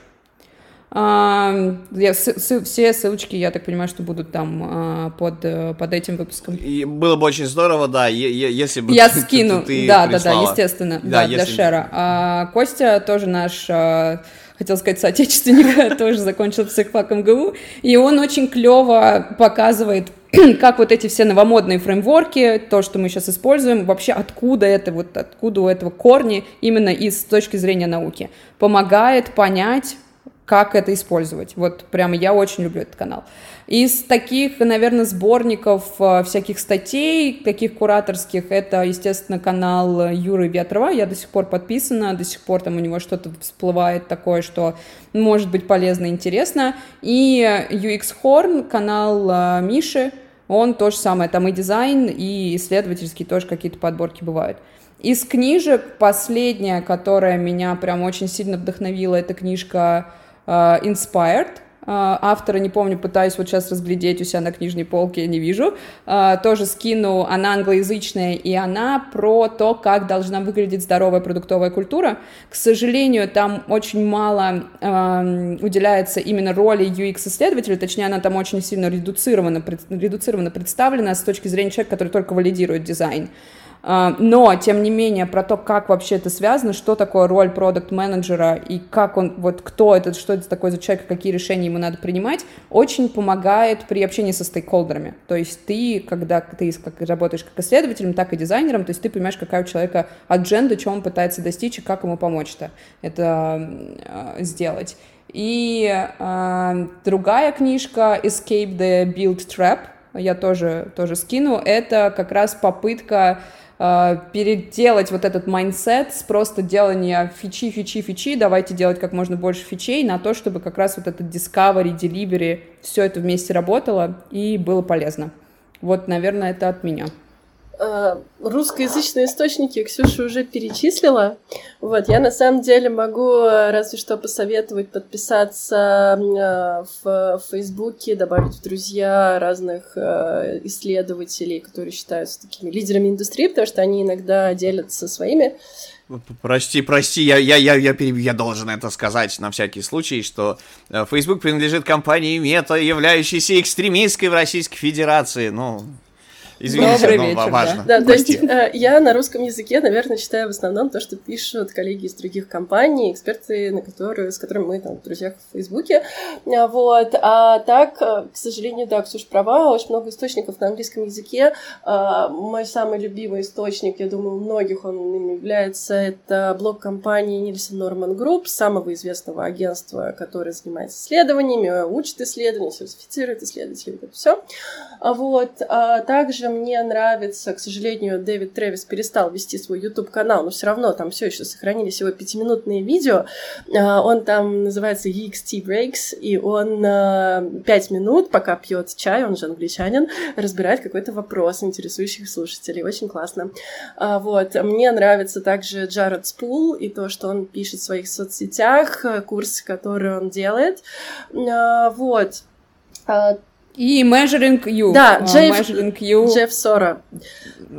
я, с, с, все ссылочки, я так понимаю, что будут там а, под, э, под этим выпуском. И было бы очень здорово, да, если бы Я ты, скину, ты, ты да, прислала. да, да, естественно, да, да если... для шера. А, Костя тоже наш а, хотел сказать, соотечественник, тоже закончил психфак МГУ, и он очень клево показывает, как вот эти все новомодные фреймворки, то, что мы сейчас используем, вообще откуда это, вот откуда у этого корни именно из точки зрения науки, помогает понять, как это использовать. Вот прямо я очень люблю этот канал. Из таких, наверное, сборников э, всяких статей, таких кураторских, это, естественно, канал Юры Ветрова. Я до сих пор подписана, до сих пор там у него что-то всплывает такое, что может быть полезно и интересно. И UX Horn, канал э, Миши, он то же самое, там и дизайн, и исследовательский тоже какие-то подборки бывают. Из книжек последняя, которая меня прям очень сильно вдохновила, это книжка Inspired, uh, автора, не помню, пытаюсь вот сейчас разглядеть у себя на книжной полке, не вижу, uh, тоже скину, она англоязычная, и она про то, как должна выглядеть здоровая продуктовая культура. К сожалению, там очень мало uh, уделяется именно роли UX-исследователя, точнее, она там очень сильно редуцирована, пред, редуцированно представлена с точки зрения человека, который только валидирует дизайн. Но, тем не менее, про то, как вообще это связано, что такое роль продукт-менеджера и как он, вот кто это, что это такое за человек, какие решения ему надо принимать, очень помогает при общении со стейкхолдерами. То есть ты, когда ты как, работаешь как исследователем, так и дизайнером, то есть ты понимаешь, какая у человека адженда, чего он пытается достичь и как ему помочь-то это э, сделать. И э, другая книжка Escape the Build Trap, я тоже, тоже скину, это как раз попытка э, переделать вот этот майндсет с просто делания фичи, фичи, фичи, давайте делать как можно больше фичей на то, чтобы как раз вот этот discovery, delivery, все это вместе работало и было полезно. Вот, наверное, это от меня. Э, русскоязычные источники Ксюша уже перечислила. Вот, я на самом деле могу э, разве что посоветовать подписаться э, в Фейсбуке, добавить в друзья разных исследователей, которые считаются такими лидерами индустрии, потому что они иногда делятся своими Прости, прости, я, я, я, я, перебью, я должен это сказать на всякий случай, что Facebook принадлежит компании Мета, являющейся экстремистской в Российской Федерации. Ну, Извините, Добрый но вечер, важно. Да, да то есть э, я на русском языке, наверное, читаю в основном то, что пишут коллеги из других компаний, эксперты, на которые, с которыми мы там в друзьях в Фейсбуке. А, вот. А так, э, к сожалению, да, Ксюша права, очень много источников на английском языке. А, мой самый любимый источник, я думаю, у многих он им является, это блог компании Nielsen Norman Group, самого известного агентства, которое занимается исследованиями, учит исследования, сертифицирует исследователей, это все. Вот. А также мне нравится, к сожалению, Дэвид Трэвис перестал вести свой YouTube-канал, но все равно там все еще сохранились его пятиминутные видео. А, он там называется EXT Breaks, и он а, пять минут, пока пьет чай, он же англичанин, разбирает какой-то вопрос, интересующих слушателей. Очень классно. А, вот. Мне нравится также Джаред Спул и то, что он пишет в своих соцсетях, курсы, которые он делает. Вот. И Measuring You. Да, а, Джефф, Measuring you. Джефф Сора.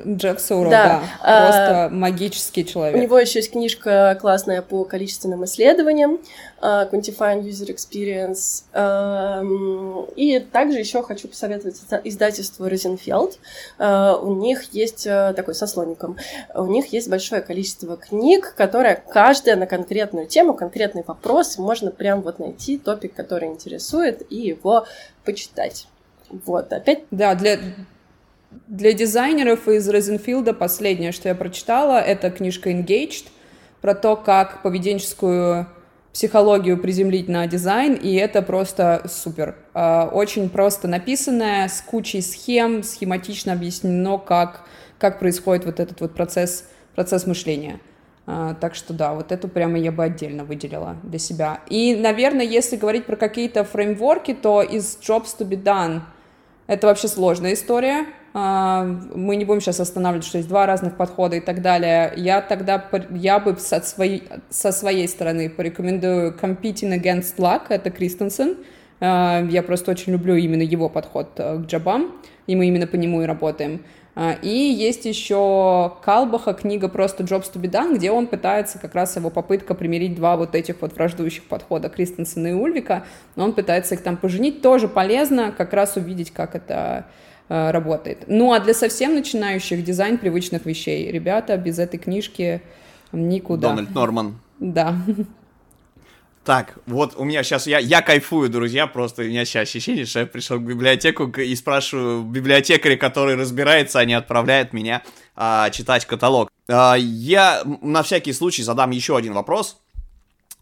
Джефф Сора, да. да. Просто а, магический человек. У него еще есть книжка классная по количественным исследованиям, uh, Quantifying User Experience. Uh, и также еще хочу посоветовать издательство Розенфелд. Uh, у них есть uh, такой со слоником. У них есть большое количество книг, которые каждая на конкретную тему, конкретный вопрос. Можно прям вот найти топик, который интересует, и его почитать. Вот, опять... Да, для, Для дизайнеров из Розенфилда последнее, что я прочитала, это книжка Engaged про то, как поведенческую психологию приземлить на дизайн, и это просто супер. А, очень просто написанное, с кучей схем, схематично объяснено, как, как происходит вот этот вот процесс, процесс мышления. А, так что да, вот эту прямо я бы отдельно выделила для себя. И, наверное, если говорить про какие-то фреймворки, то из Jobs to be done это вообще сложная история. А, мы не будем сейчас останавливать, что есть два разных подхода и так далее. Я тогда, я бы со своей, со своей стороны порекомендую Competing Against Luck, это Кристенсен. А, я просто очень люблю именно его подход э, к джабам, и мы именно по нему и работаем. А, и есть еще Калбаха, книга просто Jobs to be done, где он пытается, как раз его попытка примирить два вот этих вот враждующих подхода Кристенсена и Ульвика, но он пытается их там поженить, тоже полезно как раз увидеть, как это Э, работает. Ну а для совсем начинающих дизайн привычных вещей. Ребята, без этой книжки никуда. Дональд Норман. Да. Так, вот у меня сейчас, я, я кайфую, друзья, просто у меня сейчас ощущение, что я пришел в библиотеку и спрашиваю библиотекаря, который разбирается, не отправляет меня а, читать каталог. А, я на всякий случай задам еще один вопрос,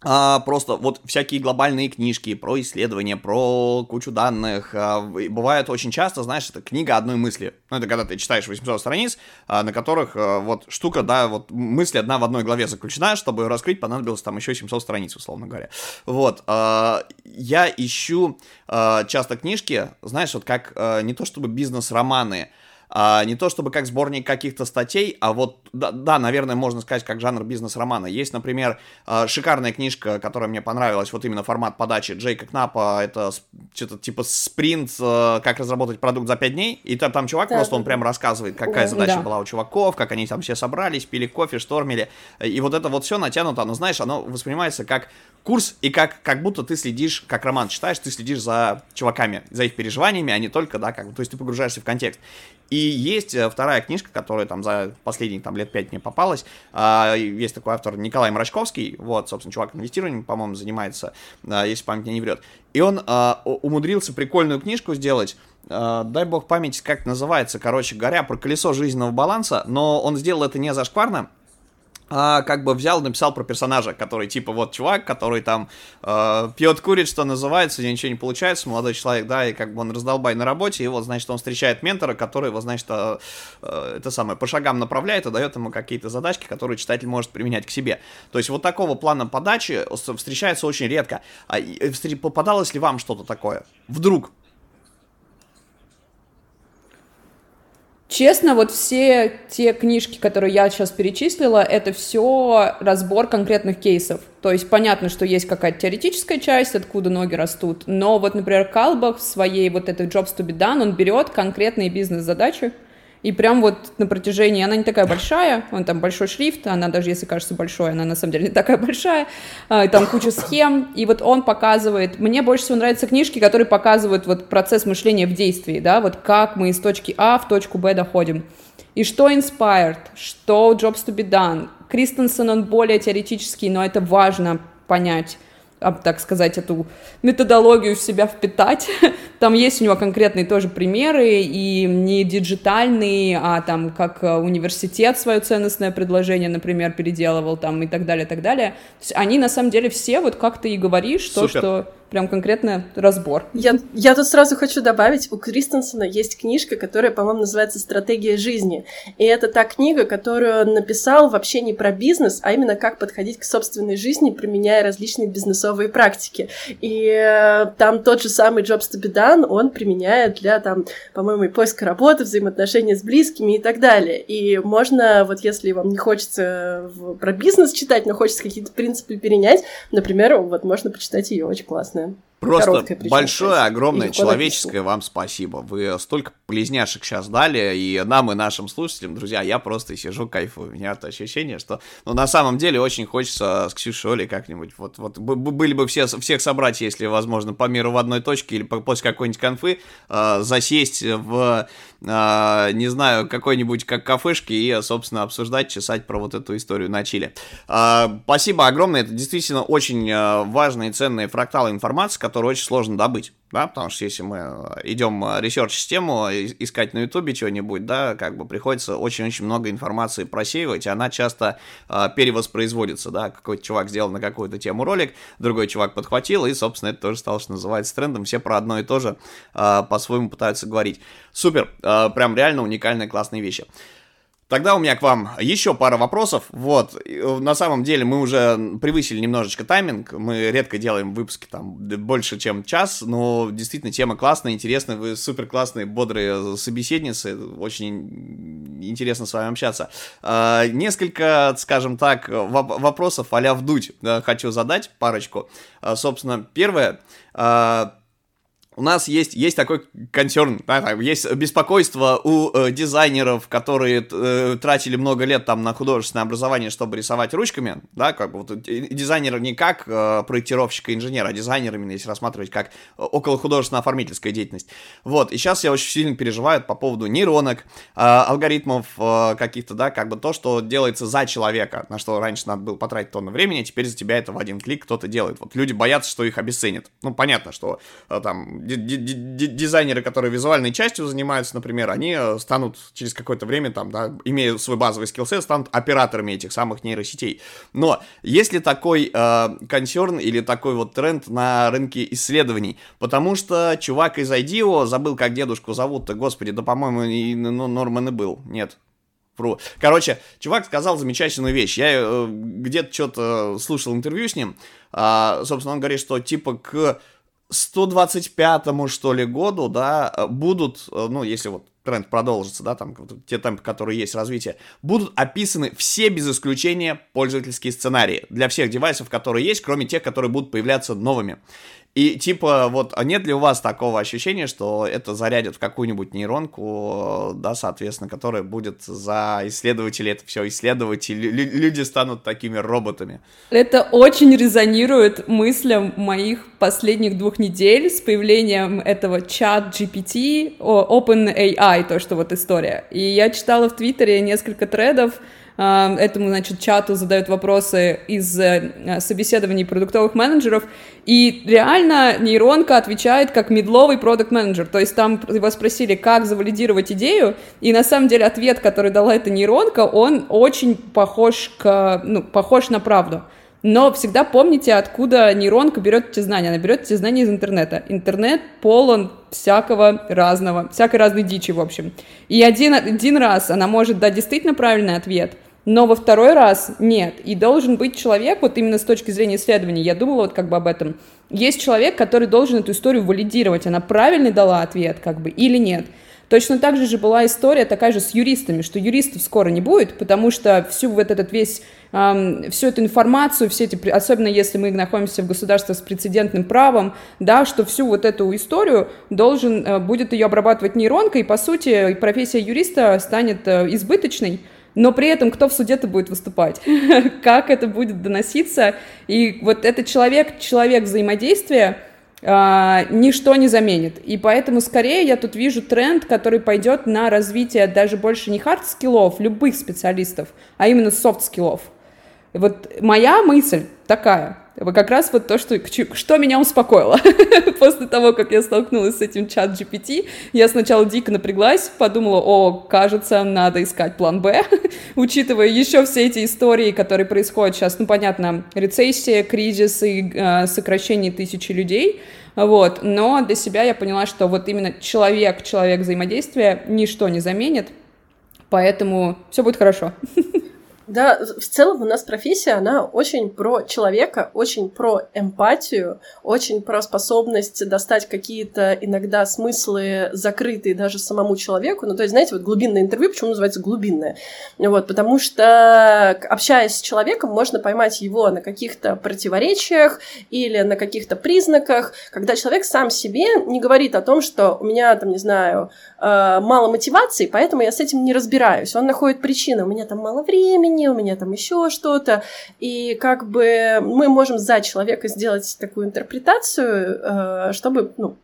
а, просто вот всякие глобальные книжки про исследования, про кучу данных. А, бывает очень часто, знаешь, это книга одной мысли. Ну, это когда ты читаешь 800 страниц, а, на которых а, вот штука, да, вот мысль одна в одной главе заключена, чтобы ее раскрыть, понадобилось там еще 700 страниц, условно говоря. Вот. А, я ищу а, часто книжки, знаешь, вот как а, не то чтобы бизнес-романы, не то чтобы как сборник каких-то статей, а вот, да, да, наверное, можно сказать, как жанр бизнес-романа. Есть, например, а, шикарная книжка, которая мне понравилась, вот именно формат подачи Джейка Кнапа, это что-то типа спринт, а, как разработать продукт за 5 дней, и там, там чувак да, просто, он прям рассказывает, какая задача да. была у чуваков, как они там все собрались, пили кофе, штормили, и вот это вот все натянуто, но знаешь, оно воспринимается как курс, и как, как будто ты следишь, как роман читаешь, ты следишь за чуваками, за их переживаниями, а не только, да, как то есть ты погружаешься в контекст. И есть э, вторая книжка, которая там за последние там лет пять мне попалась. А, есть такой автор Николай Мрачковский, вот, собственно, чувак инвестированием, по-моему, занимается, а, если память не врет. И он а, умудрился прикольную книжку сделать, дай бог память, как называется, короче говоря, про колесо жизненного баланса, но он сделал это не зашкварно, а, как бы взял, написал про персонажа, который типа вот чувак, который там э, пьет, курит, что называется, ничего не получается, молодой человек, да, и как бы он раздолбай на работе, и вот, значит, он встречает ментора, который его, значит, э, э, это самое, по шагам направляет и дает ему какие-то задачки, которые читатель может применять к себе. То есть вот такого плана подачи встречается очень редко. А, попадалось ли вам что-то такое? Вдруг? Честно, вот все те книжки, которые я сейчас перечислила, это все разбор конкретных кейсов. То есть понятно, что есть какая-то теоретическая часть, откуда ноги растут, но вот, например, Калбах в своей вот этой Jobs to be done, он берет конкретные бизнес-задачи, и прям вот на протяжении, она не такая большая, он там большой шрифт, она даже если кажется большой, она на самом деле не такая большая, а, и там куча схем, и вот он показывает, мне больше всего нравятся книжки, которые показывают вот процесс мышления в действии, да, вот как мы из точки А в точку Б доходим. И что inspired, что jobs to be done. Кристенсен, он более теоретический, но это важно понять так сказать, эту методологию в себя впитать. Там есть у него конкретные тоже примеры, и не диджитальные, а там как э, университет свое ценностное предложение, например, переделывал там и так далее, и так далее. То есть они на самом деле все, вот как ты и говоришь, то, что прям конкретно разбор. Я, я тут сразу хочу добавить, у Кристенсена есть книжка, которая, по-моему, называется «Стратегия жизни». И это та книга, которую он написал вообще не про бизнес, а именно как подходить к собственной жизни, применяя различные бизнесовые практики. И э, там тот же самый be done он применяет для, там, по-моему, и поиска работы, взаимоотношения с близкими и так далее. И можно, вот если вам не хочется про бизнес читать, но хочется какие-то принципы перенять, например, вот можно почитать ее, очень классно классная. Просто большое, огромное человеческое вам спасибо. Вы столько близняшек сейчас дали, и нам, и нашим слушателям, друзья, я просто сижу, кайфую. У меня это ощущение, что, ну, на самом деле, очень хочется с Ксюшей Олей как-нибудь, вот, вот, были бы все, всех собрать, если возможно, по миру в одной точке, или после какой-нибудь конфы, э, засесть в, э, не знаю, какой-нибудь как кафешке и, собственно, обсуждать, чесать про вот эту историю на Чили. Э, спасибо огромное, это действительно очень э, важные и ценные фракталы информации, которую очень сложно добыть, да, потому что если мы э, идем ресерч-систему, искать на ютубе чего-нибудь, да, как бы приходится очень-очень много информации просеивать, и она часто э, перевоспроизводится, да, какой-то чувак сделал на какую-то тему ролик, другой чувак подхватил, и, собственно, это тоже стало, что называется, трендом, все про одно и то же э, по-своему пытаются говорить. Супер, э, прям реально уникальные классные вещи. Тогда у меня к вам еще пара вопросов. Вот, э, на самом деле мы уже превысили немножечко тайминг. Мы редко делаем выпуски там больше, чем час, но действительно тема классная, интересная. Вы супер классные, бодрые собеседницы. Очень интересно с вами общаться. А, несколько, скажем так, вопросов а-ля вдуть хочу задать, парочку. А, собственно, первое у нас есть, есть такой консерн, да, есть беспокойство у э, дизайнеров, которые э, тратили много лет там на художественное образование, чтобы рисовать ручками, да, как бы вот э, дизайнер не как э, проектировщик и инженер, а дизайнер именно, если рассматривать как около художественно оформительская деятельность. Вот, и сейчас я очень сильно переживаю по поводу нейронок, э, алгоритмов э, каких-то, да, как бы то, что делается за человека, на что раньше надо было потратить тонну времени, а теперь за тебя это в один клик кто-то делает. Вот люди боятся, что их обесценят. Ну, понятно, что э, там дизайнеры, которые визуальной частью занимаются, например, они э, станут через какое-то время, там, да, имея свой базовый скиллсет, станут операторами этих самых нейросетей. Но есть ли такой э, или такой вот тренд на рынке исследований? Потому что чувак из IDEO, забыл, как дедушку зовут-то, господи, да, по-моему, и ну, Норман и был, нет, Фру. Короче, чувак сказал замечательную вещь. Я э, где-то что-то слушал интервью с ним. А, собственно, он говорит, что типа к 125-му, что ли, году, да, будут, э, ну, если вот тренд продолжится, да, там, те темпы, которые есть развитие, будут описаны все, без исключения, пользовательские сценарии для всех девайсов, которые есть, кроме тех, которые будут появляться новыми. И типа, вот, а нет ли у вас такого ощущения, что это зарядит в какую-нибудь нейронку, да, соответственно, которая будет за исследователей это все исследовать, и люди станут такими роботами? Это очень резонирует мыслям моих последних двух недель с появлением этого чат GPT, OpenAI, то, что вот история. И я читала в Твиттере несколько тредов, этому, значит, чату задают вопросы из э, собеседований продуктовых менеджеров, и реально нейронка отвечает как медловый продукт менеджер то есть там его спросили, как завалидировать идею, и на самом деле ответ, который дала эта нейронка, он очень похож, к, ну, похож на правду. Но всегда помните, откуда нейронка берет эти знания. Она берет эти знания из интернета. Интернет полон всякого разного, всякой разной дичи, в общем. И один, один раз она может дать действительно правильный ответ – но во второй раз нет. И должен быть человек, вот именно с точки зрения исследований, я думала вот как бы об этом. Есть человек, который должен эту историю валидировать, она правильный дала ответ, как бы, или нет. Точно так же же была история такая же с юристами, что юристов скоро не будет, потому что всю вот этот весь, эм, всю эту информацию, все эти, особенно если мы находимся в государстве с прецедентным правом, да, что всю вот эту историю должен, э, будет ее обрабатывать нейронка, и по сути профессия юриста станет э, избыточной, но при этом кто в суде-то будет выступать? как это будет доноситься? И вот этот человек, человек взаимодействия, Uh, ничто не заменит. И поэтому скорее я тут вижу тренд, который пойдет на развитие даже больше не хард-скиллов, любых специалистов, а именно soft skill ов. Вот моя мысль такая – как раз вот то, что, что меня успокоило. После того, как я столкнулась с этим ChatGPT, я сначала дико напряглась, подумала, о, кажется, надо искать план Б, учитывая еще все эти истории, которые происходят сейчас, ну, понятно, рецессия, кризис и э, сокращение тысячи людей, вот, но для себя я поняла, что вот именно человек-человек взаимодействия ничто не заменит, поэтому все будет хорошо. Да, в целом у нас профессия, она очень про человека, очень про эмпатию, очень про способность достать какие-то иногда смыслы закрытые даже самому человеку. Ну, то есть, знаете, вот глубинное интервью, почему называется глубинное? Вот, потому что, общаясь с человеком, можно поймать его на каких-то противоречиях или на каких-то признаках, когда человек сам себе не говорит о том, что у меня, там, не знаю, э, мало мотивации, поэтому я с этим не разбираюсь. Он находит причины, у меня там мало времени, у меня там еще что-то. И как бы мы можем за человека сделать такую интерпретацию, э, чтобы ну,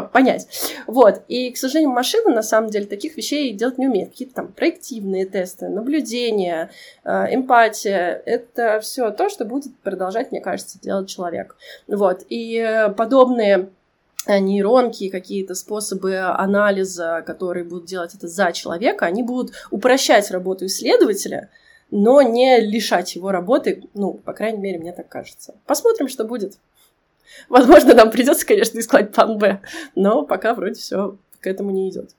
понять. Вот. И, к сожалению, машина, на самом деле, таких вещей делать не умеет. Какие-то там проективные тесты, наблюдения, э, эмпатия. Это все то, что будет продолжать, мне кажется, делать человек. Вот. И подобные э, нейронки, какие-то способы анализа, которые будут делать это за человека, они будут упрощать работу исследователя, но не лишать его работы, ну, по крайней мере, мне так кажется. Посмотрим, что будет. Возможно, нам придется, конечно, искать план Б, но пока вроде все к этому не идет.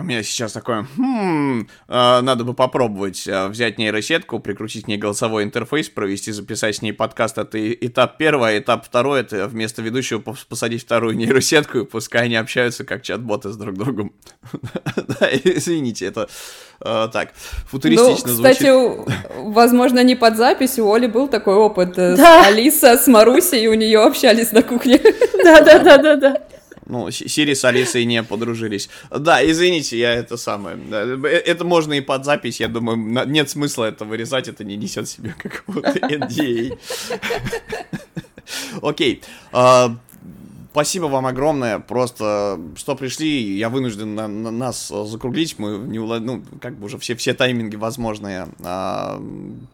У меня сейчас такое, хм, э, надо бы попробовать э, взять нейросетку, прикрутить к ней голосовой интерфейс, провести, записать с ней подкаст. Это этап первый, а этап второй, это вместо ведущего посадить вторую нейросетку, и пускай они общаются как чат-боты с друг другом. Да, извините, это э, так, футуристично звучит. Кстати, возможно, не под запись, у Оли был такой опыт с Алиса, с Марусей, и у нее общались на кухне. Да-да-да-да-да. Ну, Сири с Алисой не подружились. Да, извините, я это самое. Э, это можно и под запись, я думаю, нет смысла это вырезать, это не несет себе какого-то NDA. Окей. А, спасибо вам огромное. Просто, что пришли, я вынужден на, на нас закруглить. Мы не ну, как бы уже все, все тайминги возможные а,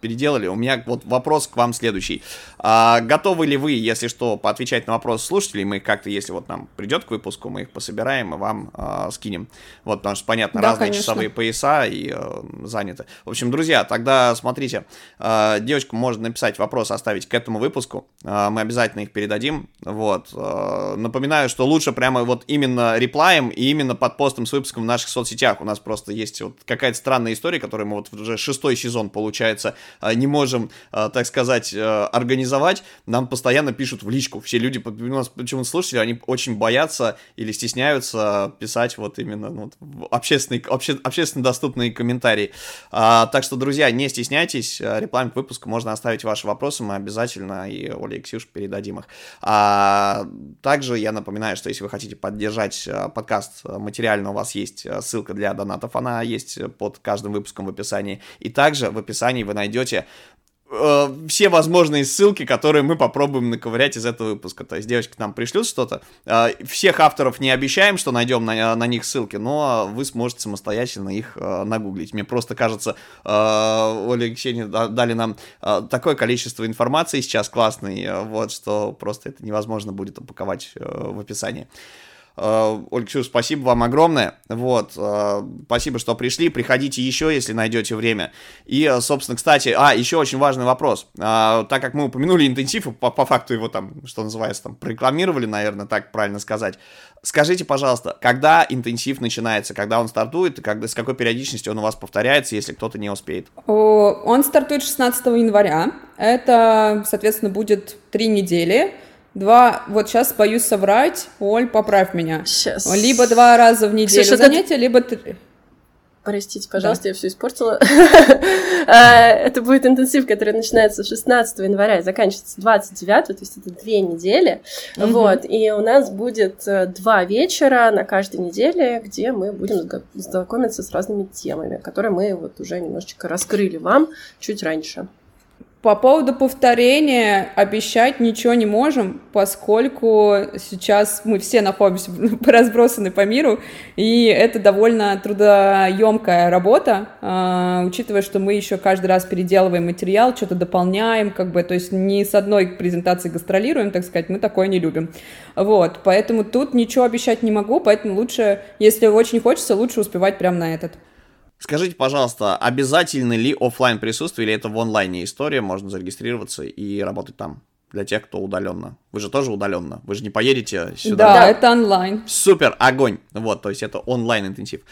переделали. У меня вот вопрос к вам следующий. А, готовы ли вы, если что, поотвечать на вопросы слушателей? Мы как-то, если вот нам придет к выпуску, мы их пособираем и вам а, скинем. Вот, потому что, понятно, да, разные конечно. часовые пояса и а, заняты. В общем, друзья, тогда смотрите. А, девочка может написать вопрос, оставить к этому выпуску. А, мы обязательно их передадим. Вот. А, напоминаю, что лучше прямо вот именно реплаем и именно под постом с выпуском в наших соцсетях. У нас просто есть вот какая-то странная история, которую мы вот уже шестой сезон, получается, а, не можем, а, так сказать, а, организовать. Нам постоянно пишут в личку. Все люди, у нас почему-то слушатели, они очень боятся или стесняются писать вот именно ну, общественные, обще, общественно доступные комментарии. А, так что, друзья, не стесняйтесь, реплаем к выпуску можно оставить ваши вопросы, мы обязательно и Оля и Ксюш передадим их. А, так также я напоминаю, что если вы хотите поддержать э, подкаст э, материально, у вас есть э, ссылка для донатов, она есть под каждым выпуском в описании. И также в описании вы найдете все возможные ссылки, которые мы попробуем наковырять из этого выпуска. То есть девочки нам пришлют что-то. Всех авторов не обещаем, что найдем на, на них ссылки, но вы сможете самостоятельно их нагуглить. Мне просто кажется, Оля и дали нам такое количество информации сейчас классной, вот, что просто это невозможно будет упаковать в описании. Э, Ольга Ксюша, спасибо вам огромное. Вот, э, спасибо, что пришли. Приходите еще, если найдете время. И, э, собственно, кстати, а, еще очень важный вопрос. Так как мы упомянули интенсив, по, по факту его там, что называется, там, прорекламировали, наверное, так правильно сказать. Скажите, пожалуйста, когда интенсив начинается, когда он стартует, когда, с какой периодичностью он у вас повторяется, если кто-то не успеет? Он стартует 16 января. Это, соответственно, будет три недели. Два, вот сейчас боюсь соврать, Оль, поправь меня. Сейчас. Либо два раза в неделю Ксюша, занятия, это... либо три. Простите, пожалуйста, да. я все испортила. А, это будет интенсив, который начинается 16 января и заканчивается 29, то есть это две недели. Вот, и у нас будет э, два вечера на каждой неделе, где мы будем знакомиться с разными темами, которые мы вот уже немножечко раскрыли вам чуть раньше. По поводу повторения обещать ничего не можем, поскольку сейчас мы все находимся разбросаны по миру, и это довольно трудоемкая работа, э, учитывая, что мы еще каждый раз переделываем материал, что-то дополняем, как бы, то есть не с одной презентации гастролируем, так сказать, мы такое не любим. Вот, поэтому тут ничего обещать не могу, поэтому лучше, если очень хочется, лучше успевать прямо на этот. Скажите, пожалуйста, обязательно ли офлайн присутствие, или это в онлайне история, можно зарегистрироваться и работать там? Для тех, кто удаленно. Вы же тоже удаленно. Вы же не поедете сюда. Да, это онлайн. Супер, огонь. Вот, то есть это онлайн интенсив.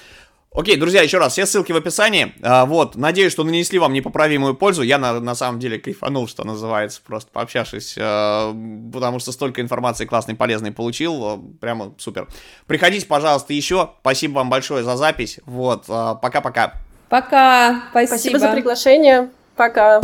Окей, друзья, еще раз, все ссылки в описании. А, вот, надеюсь, что нанесли вам непоправимую пользу. Я на, на самом деле кайфанул, что называется, просто пообщавшись, а, потому что столько информации классной, полезной получил. А, прямо супер. Приходите, пожалуйста, еще. Спасибо вам большое за запись. Вот, а, пока-пока. Пока. Спасибо. Спасибо за приглашение. Пока.